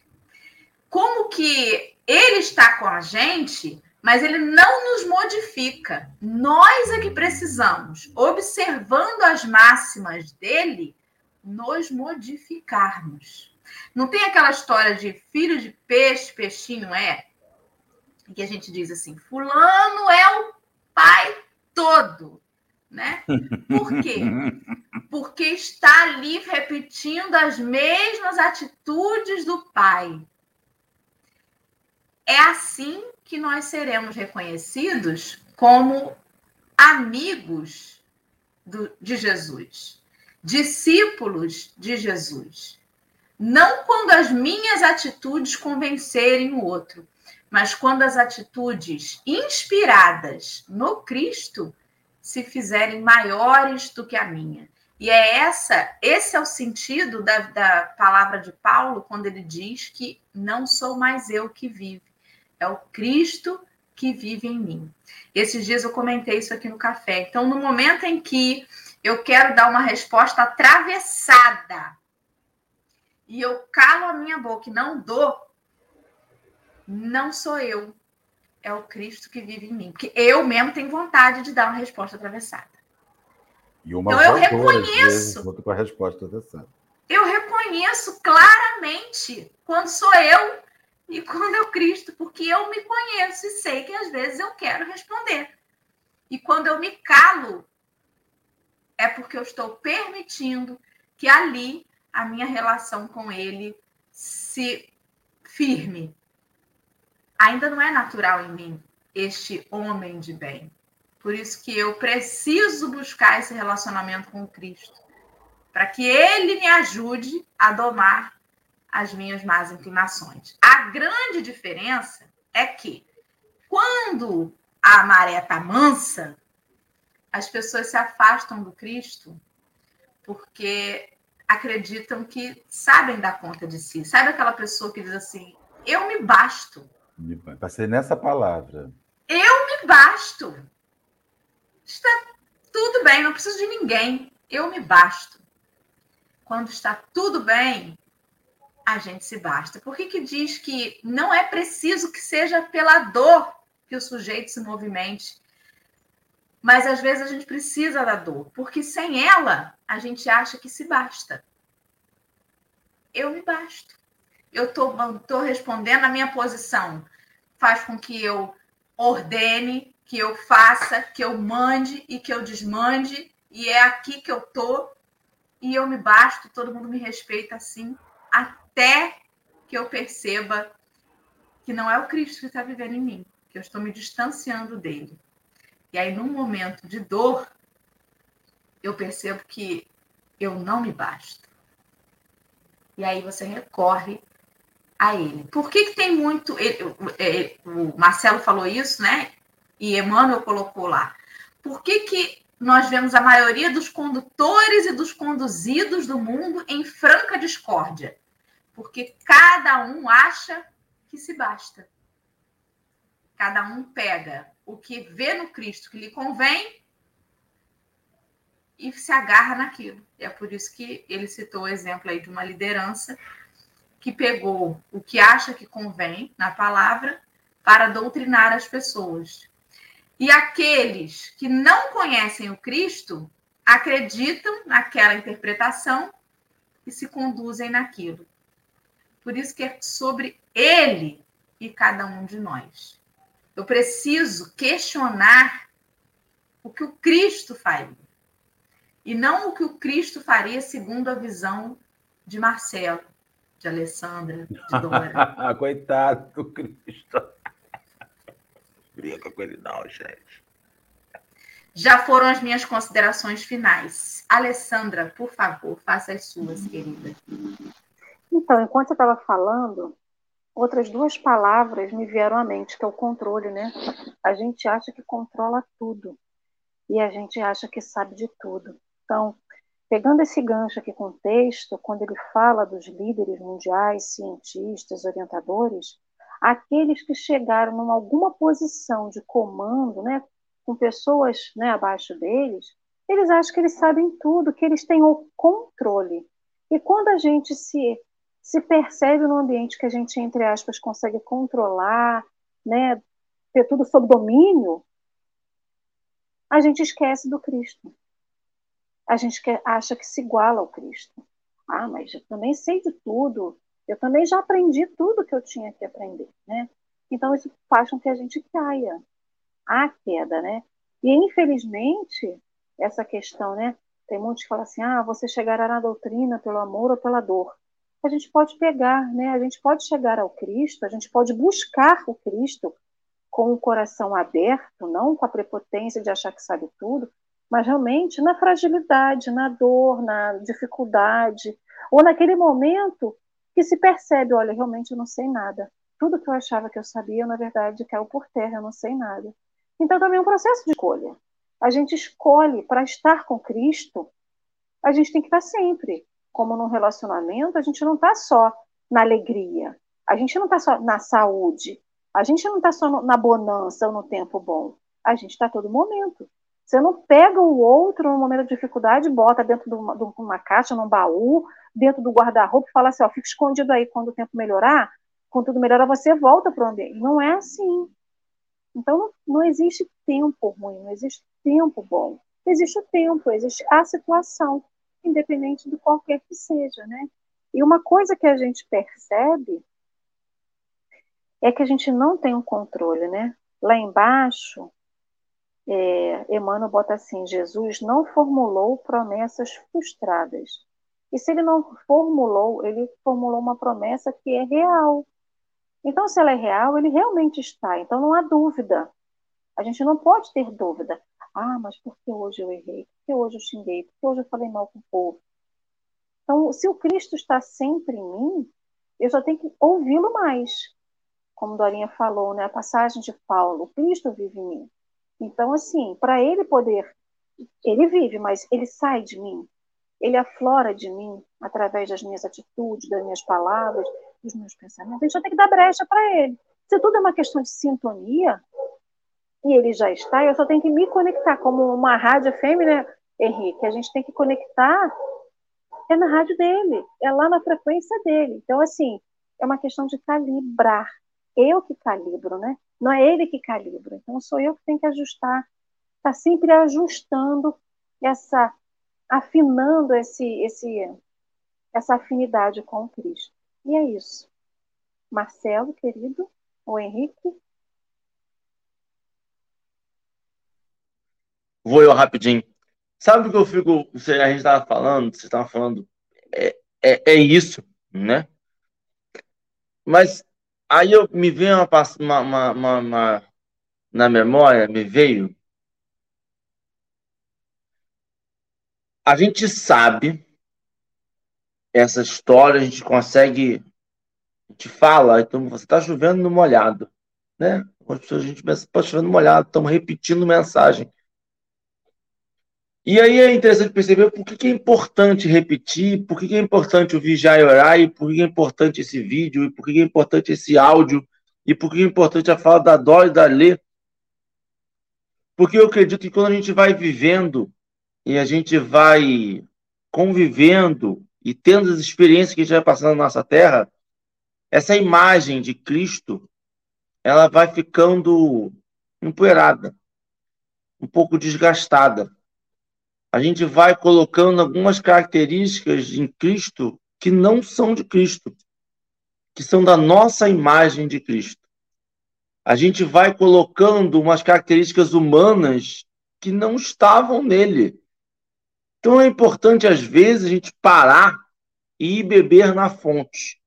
Speaker 1: como que ele está com a gente, mas ele não nos modifica. Nós é que precisamos, observando as máximas dele, nos modificarmos. Não tem aquela história de filho de peixe, peixinho é? Que a gente diz assim: Fulano é o pai todo, né? Por quê? [laughs] Porque está ali repetindo as mesmas atitudes do pai. É assim que nós seremos reconhecidos como amigos do, de Jesus, discípulos de Jesus. Não quando as minhas atitudes convencerem o outro, mas quando as atitudes inspiradas no Cristo se fizerem maiores do que a minha. E é essa, esse é o sentido da, da palavra de Paulo quando ele diz que não sou mais eu que vivo, é o Cristo que vive em mim. Esses dias eu comentei isso aqui no café. Então, no momento em que eu quero dar uma resposta atravessada e eu calo a minha boca e não dou, não sou eu, é o Cristo que vive em mim. Porque eu mesmo tenho vontade de dar uma resposta atravessada.
Speaker 3: Então eu reconheço. Vezes, com a resposta atravessada.
Speaker 1: Eu reconheço claramente quando sou eu e quando o Cristo, porque eu me conheço e sei que às vezes eu quero responder. E quando eu me calo, é porque eu estou permitindo que ali a minha relação com ele se firme. Ainda não é natural em mim este homem de bem. Por isso que eu preciso buscar esse relacionamento com Cristo, para que ele me ajude a domar as minhas más inclinações. A grande diferença é que quando a maré está mansa, as pessoas se afastam do Cristo porque acreditam que sabem dar conta de si. Sabe aquela pessoa que diz assim: eu me basto.
Speaker 3: Passei nessa palavra.
Speaker 1: Eu me basto. Está tudo bem, não preciso de ninguém. Eu me basto. Quando está tudo bem, a gente se basta. Por que, que diz que não é preciso que seja pela dor que o sujeito se movimente. Mas às vezes a gente precisa da dor, porque sem ela a gente acha que se basta. Eu me basto. Eu estou respondendo a minha posição. Faz com que eu ordene, que eu faça, que eu mande e que eu desmande, e é aqui que eu tô, e eu me basto, todo mundo me respeita assim, até que eu perceba que não é o Cristo que está vivendo em mim, que eu estou me distanciando dele. E aí, num momento de dor, eu percebo que eu não me basto. E aí você recorre a ele. Por que, que tem muito. Ele, ele, o Marcelo falou isso, né? E Emmanuel colocou lá. Por que, que nós vemos a maioria dos condutores e dos conduzidos do mundo em franca discórdia? Porque cada um acha que se basta. Cada um pega o que vê no Cristo que lhe convém e se agarra naquilo. E é por isso que ele citou o exemplo aí de uma liderança que pegou o que acha que convém na palavra para doutrinar as pessoas. E aqueles que não conhecem o Cristo acreditam naquela interpretação e se conduzem naquilo. Por isso que é sobre ele e cada um de nós. Eu preciso questionar o que o Cristo faria. E não o que o Cristo faria segundo a visão de Marcelo, de Alessandra, de Dora. [laughs]
Speaker 3: Coitado do Cristo. Brinca com ele não, gente.
Speaker 1: Já foram as minhas considerações finais. Alessandra, por favor, faça as suas, querida.
Speaker 2: Então, enquanto eu estava falando, outras duas palavras me vieram à mente, que é o controle, né? A gente acha que controla tudo e a gente acha que sabe de tudo. Então, pegando esse gancho aqui com o texto, quando ele fala dos líderes mundiais, cientistas, orientadores, aqueles que chegaram em alguma posição de comando, né, com pessoas né, abaixo deles, eles acham que eles sabem tudo, que eles têm o controle. E quando a gente se se percebe no ambiente que a gente, entre aspas, consegue controlar, né, ter tudo sob domínio, a gente esquece do Cristo. A gente acha que se iguala ao Cristo. Ah, mas eu também sei de tudo. Eu também já aprendi tudo que eu tinha que aprender, né? Então isso faz com que a gente caia. A queda, né? E infelizmente, essa questão, né? Tem muitos que falam assim: ah, você chegará na doutrina pelo amor ou pela dor a gente pode pegar, né? A gente pode chegar ao Cristo, a gente pode buscar o Cristo com o coração aberto, não com a prepotência de achar que sabe tudo, mas realmente na fragilidade, na dor, na dificuldade, ou naquele momento que se percebe, olha, realmente eu não sei nada. Tudo que eu achava que eu sabia, na verdade, caiu por terra, eu não sei nada. Então também é um processo de escolha. A gente escolhe para estar com Cristo, a gente tem que estar sempre como no relacionamento, a gente não está só na alegria, a gente não está só na saúde, a gente não está só na bonança ou no tempo bom, a gente está todo momento. Você não pega o outro no momento de dificuldade, bota dentro de uma, de uma caixa, num baú, dentro do guarda-roupa e fala assim, ó, fica escondido aí quando o tempo melhorar, quando tudo melhorar, você volta para o ambiente. Não é assim. Então, não, não existe tempo ruim, não existe tempo bom. Existe o tempo, existe a situação independente do qualquer que seja, né? E uma coisa que a gente percebe é que a gente não tem um controle, né? Lá embaixo, é, Emmanuel bota assim: Jesus não formulou promessas frustradas. E se ele não formulou, ele formulou uma promessa que é real. Então, se ela é real, ele realmente está. Então, não há dúvida. A gente não pode ter dúvida. Ah, mas por que hoje eu errei? Por que hoje eu xinguei? Por que hoje eu falei mal com o povo? Então, se o Cristo está sempre em mim, eu só tenho que ouvi-lo mais. Como Dorinha falou, né? A passagem de Paulo, o Cristo vive em mim. Então, assim, para ele poder, ele vive, mas ele sai de mim. Ele aflora de mim através das minhas atitudes, das minhas palavras, dos meus pensamentos. A gente só tem que dar brecha para ele. Se tudo é uma questão de sintonia, e ele já está, eu só tenho que me conectar, como uma rádio fêmea, né, Henrique, a gente tem que conectar é na rádio dele, é lá na frequência dele. Então, assim, é uma questão de calibrar. Eu que calibro, né? Não é ele que calibra. Então sou eu que tenho que ajustar. Está sempre ajustando essa, afinando esse, esse, essa afinidade com Cristo. E é isso. Marcelo, querido, ou Henrique?
Speaker 4: Vou eu rapidinho. Sabe o que eu fico. A gente estava falando, você estava falando. É, é, é isso, né? Mas aí eu me veio uma, uma, uma, uma, na memória, me veio. A gente sabe essa história, a gente consegue, a gente fala, então você está chovendo no molhado, né? A gente pensa, está chovendo molhado, estamos repetindo mensagem. E aí é interessante perceber por que, é importante repetir, por que, é importante o vigiar e orar, e por que é importante esse vídeo, e por que é importante esse áudio, e por que é importante a fala da Dó e da Lê. Porque eu acredito que quando a gente vai vivendo e a gente vai convivendo e tendo as experiências que a gente vai passando na nossa terra, essa imagem de Cristo ela vai ficando empoeirada, um pouco desgastada a gente vai colocando algumas características em Cristo que não são de Cristo, que são da nossa imagem de Cristo. A gente vai colocando umas características humanas que não estavam nele. Então é importante, às vezes, a gente parar e ir beber na fonte.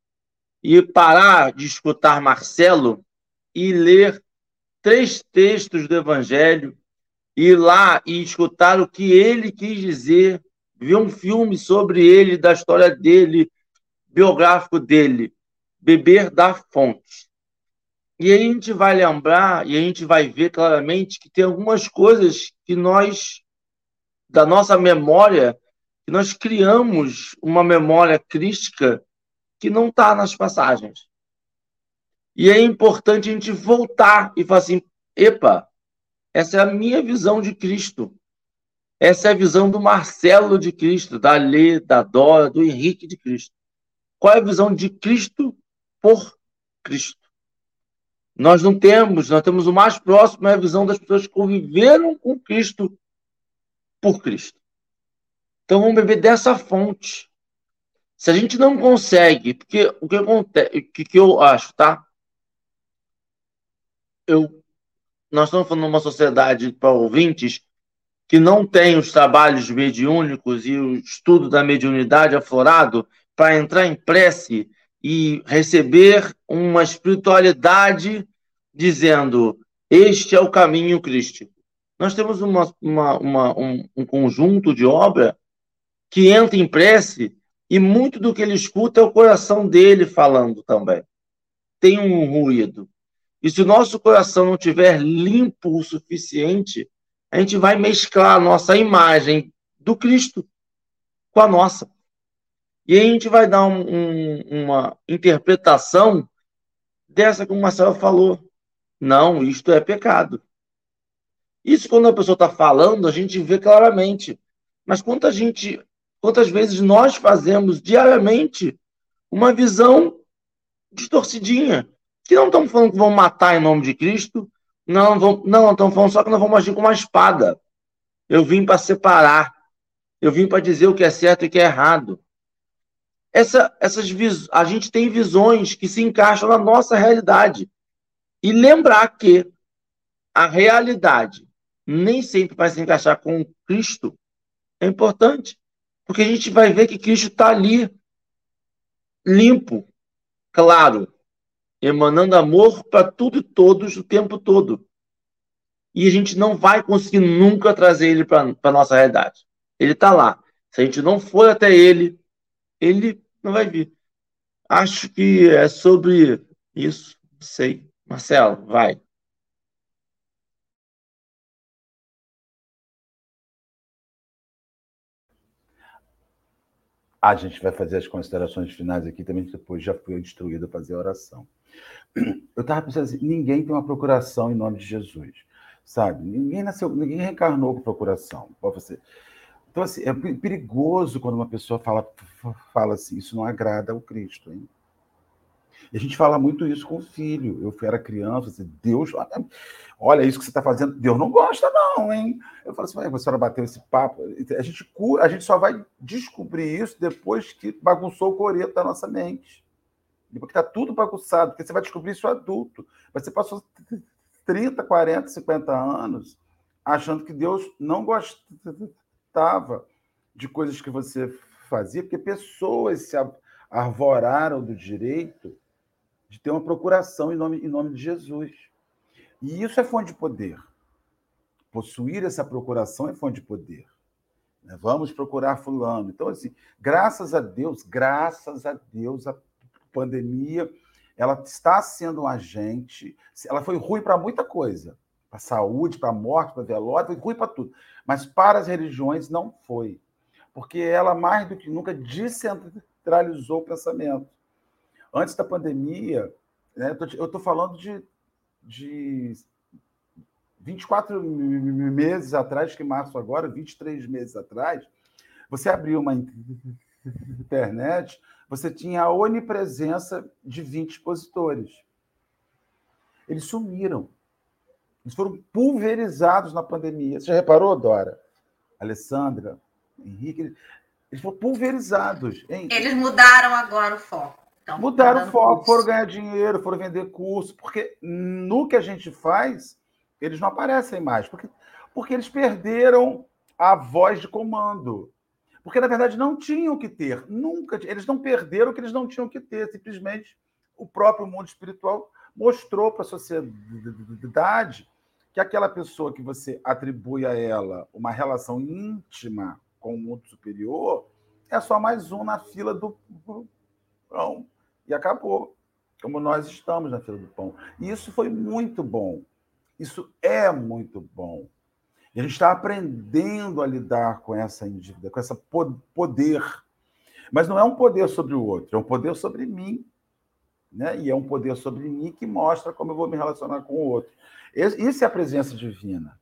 Speaker 4: E parar de escutar Marcelo e ler três textos do Evangelho ir lá e escutar o que ele quis dizer, ver um filme sobre ele, da história dele, biográfico dele, beber da fonte. E aí a gente vai lembrar e a gente vai ver claramente que tem algumas coisas que nós, da nossa memória, que nós criamos uma memória crística que não está nas passagens. E é importante a gente voltar e falar assim: epa, essa é a minha visão de Cristo. Essa é a visão do Marcelo de Cristo, da Lê, da Dora, do Henrique de Cristo. Qual é a visão de Cristo por Cristo? Nós não temos, nós temos o mais próximo é a visão das pessoas que conviveram com Cristo por Cristo. Então vamos beber dessa fonte. Se a gente não consegue, porque o que acontece, o que, que eu acho, tá? Eu nós estamos falando uma sociedade para ouvintes que não tem os trabalhos mediúnicos e o estudo da mediunidade aflorado para entrar em prece e receber uma espiritualidade dizendo: Este é o caminho crístico. Nós temos uma, uma, uma, um, um conjunto de obra que entra em prece e muito do que ele escuta é o coração dele falando também. Tem um ruído. E se o nosso coração não tiver limpo o suficiente, a gente vai mesclar a nossa imagem do Cristo com a nossa. E aí a gente vai dar um, um, uma interpretação dessa que o Marcelo falou. Não, isto é pecado. Isso quando a pessoa está falando, a gente vê claramente. Mas gente, quantas vezes nós fazemos diariamente uma visão distorcidinha que não estamos falando que vão matar em nome de Cristo, não, vão, não, estamos falando só que nós vamos agir com uma espada. Eu vim para separar, eu vim para dizer o que é certo e o que é errado. Essa, essas a gente tem visões que se encaixam na nossa realidade. E lembrar que a realidade nem sempre vai se encaixar com Cristo é importante. Porque a gente vai ver que Cristo está ali, limpo, claro, emanando amor para tudo e todos o tempo todo. E a gente não vai conseguir nunca trazer ele para a nossa realidade. Ele está lá. Se a gente não for até ele, ele não vai vir. Acho que é sobre isso. Sei. Marcelo, vai.
Speaker 3: A gente vai fazer as considerações finais aqui também, depois já fui instruído a fazer a oração. Eu estava pensando assim, ninguém tem uma procuração em nome de Jesus, sabe? Ninguém nasceu, ninguém reencarnou com procuração. Você... Então, assim, é perigoso quando uma pessoa fala, fala assim, isso não agrada ao Cristo, hein? E a gente fala muito isso com o filho. Eu era criança, assim, Deus, olha isso que você está fazendo, Deus não gosta, não, hein? Eu falo assim, a senhora bateu esse papo. A gente, a gente só vai descobrir isso depois que bagunçou o coreto da nossa mente. Depois que está tudo bagunçado, porque você vai descobrir isso adulto. Mas você passou 30, 40, 50 anos achando que Deus não gostava de coisas que você fazia, porque pessoas se arvoraram do direito de ter uma procuração em nome, em nome de Jesus. E isso é fonte de poder. Possuir essa procuração é fonte de poder. Né? Vamos procurar fulano. Então, assim, graças a Deus, graças a Deus, a pandemia ela está sendo um agente. Ela foi ruim para muita coisa. Para a saúde, para a morte, para a velório, foi ruim para tudo. Mas para as religiões não foi. Porque ela, mais do que nunca, descentralizou o pensamento antes da pandemia, né, eu estou falando de, de 24 meses atrás, que março agora, 23 meses atrás, você abriu uma internet, você tinha a onipresença de 20 expositores. Eles sumiram. Eles foram pulverizados na pandemia. Você já reparou, Dora? Alessandra, Henrique? Eles foram pulverizados.
Speaker 1: Hein? Eles mudaram agora o foco.
Speaker 3: Então, Mudaram o foco, foram ganhar dinheiro, foram vender curso, porque no que a gente faz, eles não aparecem mais, porque, porque eles perderam a voz de comando. Porque, na verdade, não tinham que ter, nunca. Eles não perderam o que eles não tinham que ter, simplesmente o próprio mundo espiritual mostrou para a sociedade que aquela pessoa que você atribui a ela uma relação íntima com o mundo superior é só mais um na fila do pão e acabou. Como nós estamos na fila do pão. E isso foi muito bom. Isso é muito bom. E a gente está aprendendo a lidar com essa dívida, com esse poder. Mas não é um poder sobre o outro, é um poder sobre mim. Né? E é um poder sobre mim que mostra como eu vou me relacionar com o outro. Isso é a presença divina.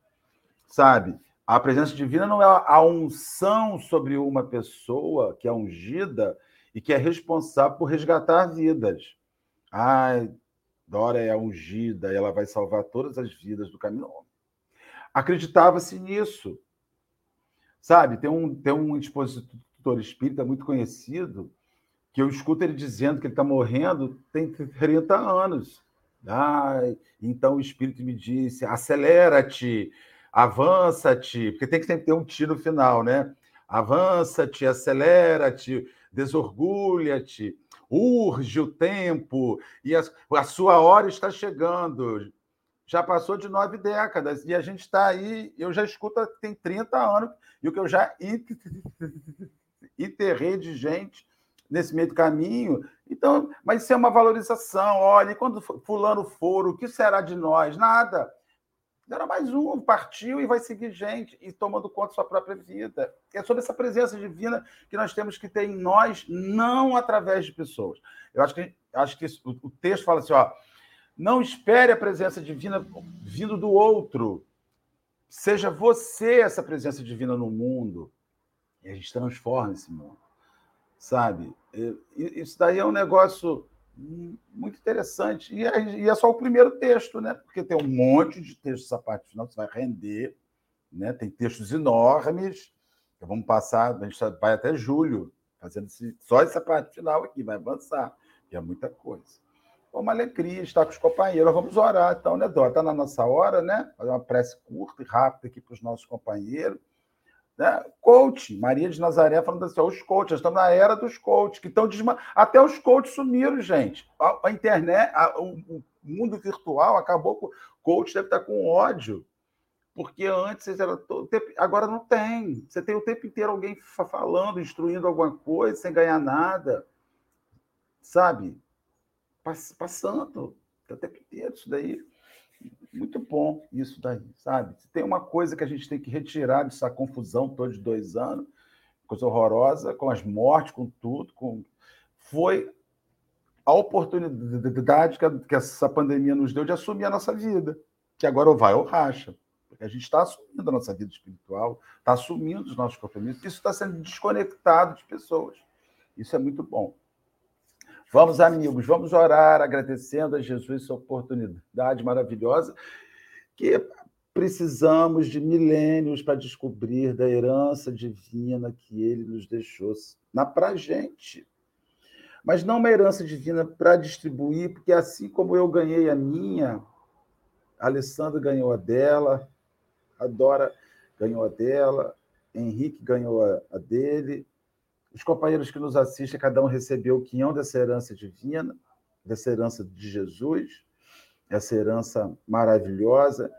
Speaker 3: Sabe? A presença divina não é a unção sobre uma pessoa que é ungida e que é responsável por resgatar vidas. Ai, Dora é ungida, ela vai salvar todas as vidas do caminho. Acreditava-se nisso. Sabe, tem um, tem um expositor espírita muito conhecido que eu escuto ele dizendo que ele está morrendo tem 30 anos. Ai, então o espírito me disse: acelera-te, avança-te, porque tem que ter um tiro final, né? Avança-te, acelera-te, desorgulha-te, urge o tempo, e a, a sua hora está chegando. Já passou de nove décadas, e a gente está aí, eu já escuto tem 30 anos, e o que eu já [laughs] enterrei de gente nesse meio do caminho. Então, mas isso é uma valorização. Olha, quando fulano for, o que será de nós? Nada. Era mais um, partiu e vai seguir gente e tomando conta da sua própria vida. É sobre essa presença divina que nós temos que ter em nós, não através de pessoas. Eu acho que, acho que isso, o texto fala assim: ó, não espere a presença divina vindo do outro. Seja você essa presença divina no mundo. E a gente transforma esse mundo. Sabe? Isso daí é um negócio muito interessante. E é, e é, só o primeiro texto, né? Porque tem um monte de textos essa parte final, você vai render, né? Tem textos enormes. Então, vamos passar, a gente vai até julho, fazendo só essa parte final aqui, vai avançar. E é muita coisa. Uma alegria estar com os companheiros. Vamos orar, então, né, Dó? Está na nossa hora, né? Fazer uma prece curta e rápida aqui para os nossos companheiros. Né? Coach, Maria de Nazaré falando assim: os coaches, estamos na era dos coaches, que estão desma... Até os coaches sumiram, gente. A, a internet, a, o, o, mundo virtual acabou com. Coach deve estar com ódio, porque antes era todo agora não tem. Você tem o tempo inteiro alguém falando, instruindo alguma coisa, sem ganhar nada. Sabe? Passando o tempo inteiro isso daí muito bom isso daí, sabe? Se tem uma coisa que a gente tem que retirar dessa confusão toda de dois anos, coisa horrorosa, com as mortes, com tudo, com foi a oportunidade que, essa pandemia nos deu de assumir a nossa vida, que agora ou vai ou racha. Porque a gente está assumindo a nossa vida espiritual, está assumindo os nossos compromissos, isso está sendo desconectado de pessoas. Isso é muito bom. Vamos, amigos, vamos orar agradecendo a Jesus essa oportunidade maravilhosa que precisamos de milênios para descobrir da herança divina que ele nos deixou na pra gente. Mas não uma herança divina para distribuir, porque assim como eu ganhei a minha, a Alessandra ganhou a dela, a Dora ganhou a dela, Henrique ganhou a, a dele, os companheiros que nos assistem, cada um recebeu o quinhão dessa herança divina, dessa herança de Jesus, essa herança maravilhosa.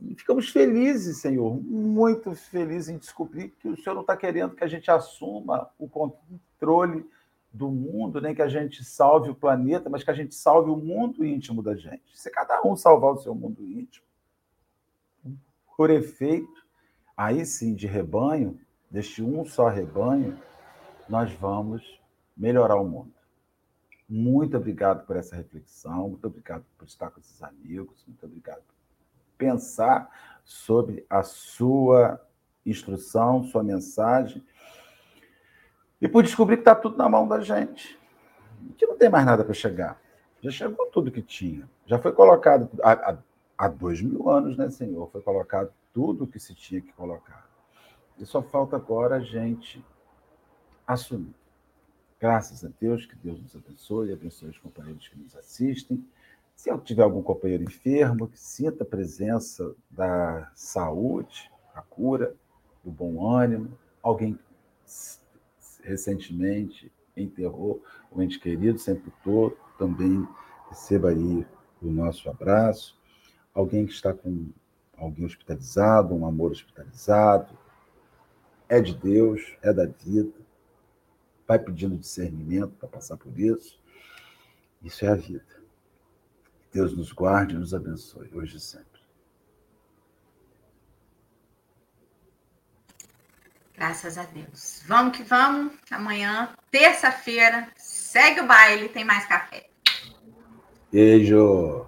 Speaker 3: E ficamos felizes, Senhor, muito felizes em descobrir que o Senhor não está querendo que a gente assuma o controle do mundo, nem que a gente salve o planeta, mas que a gente salve o mundo íntimo da gente. Se cada um salvar o seu mundo íntimo, por efeito, aí sim, de rebanho, deste um só rebanho, nós vamos melhorar o mundo. Muito obrigado por essa reflexão, muito obrigado por estar com esses amigos, muito obrigado por pensar sobre a sua instrução, sua mensagem, e por descobrir que está tudo na mão da gente, que não tem mais nada para chegar. Já chegou tudo que tinha, já foi colocado há, há dois mil anos, né, Senhor? Foi colocado tudo o que se tinha que colocar. E só falta agora a gente assumir. Graças a Deus, que Deus nos abençoe, abençoe os companheiros que nos assistem. Se eu tiver algum companheiro enfermo, que sinta a presença da saúde, a cura, do bom ânimo, alguém recentemente enterrou um ente querido, sempre todo, também receba aí o nosso abraço. Alguém que está com alguém hospitalizado, um amor hospitalizado, é de Deus, é da vida, vai pedindo discernimento para passar por isso. Isso é a vida. Deus nos guarde e nos abençoe, hoje e sempre.
Speaker 1: Graças a Deus. Vamos que vamos. Amanhã, terça-feira, segue o baile, tem mais café.
Speaker 3: Beijo.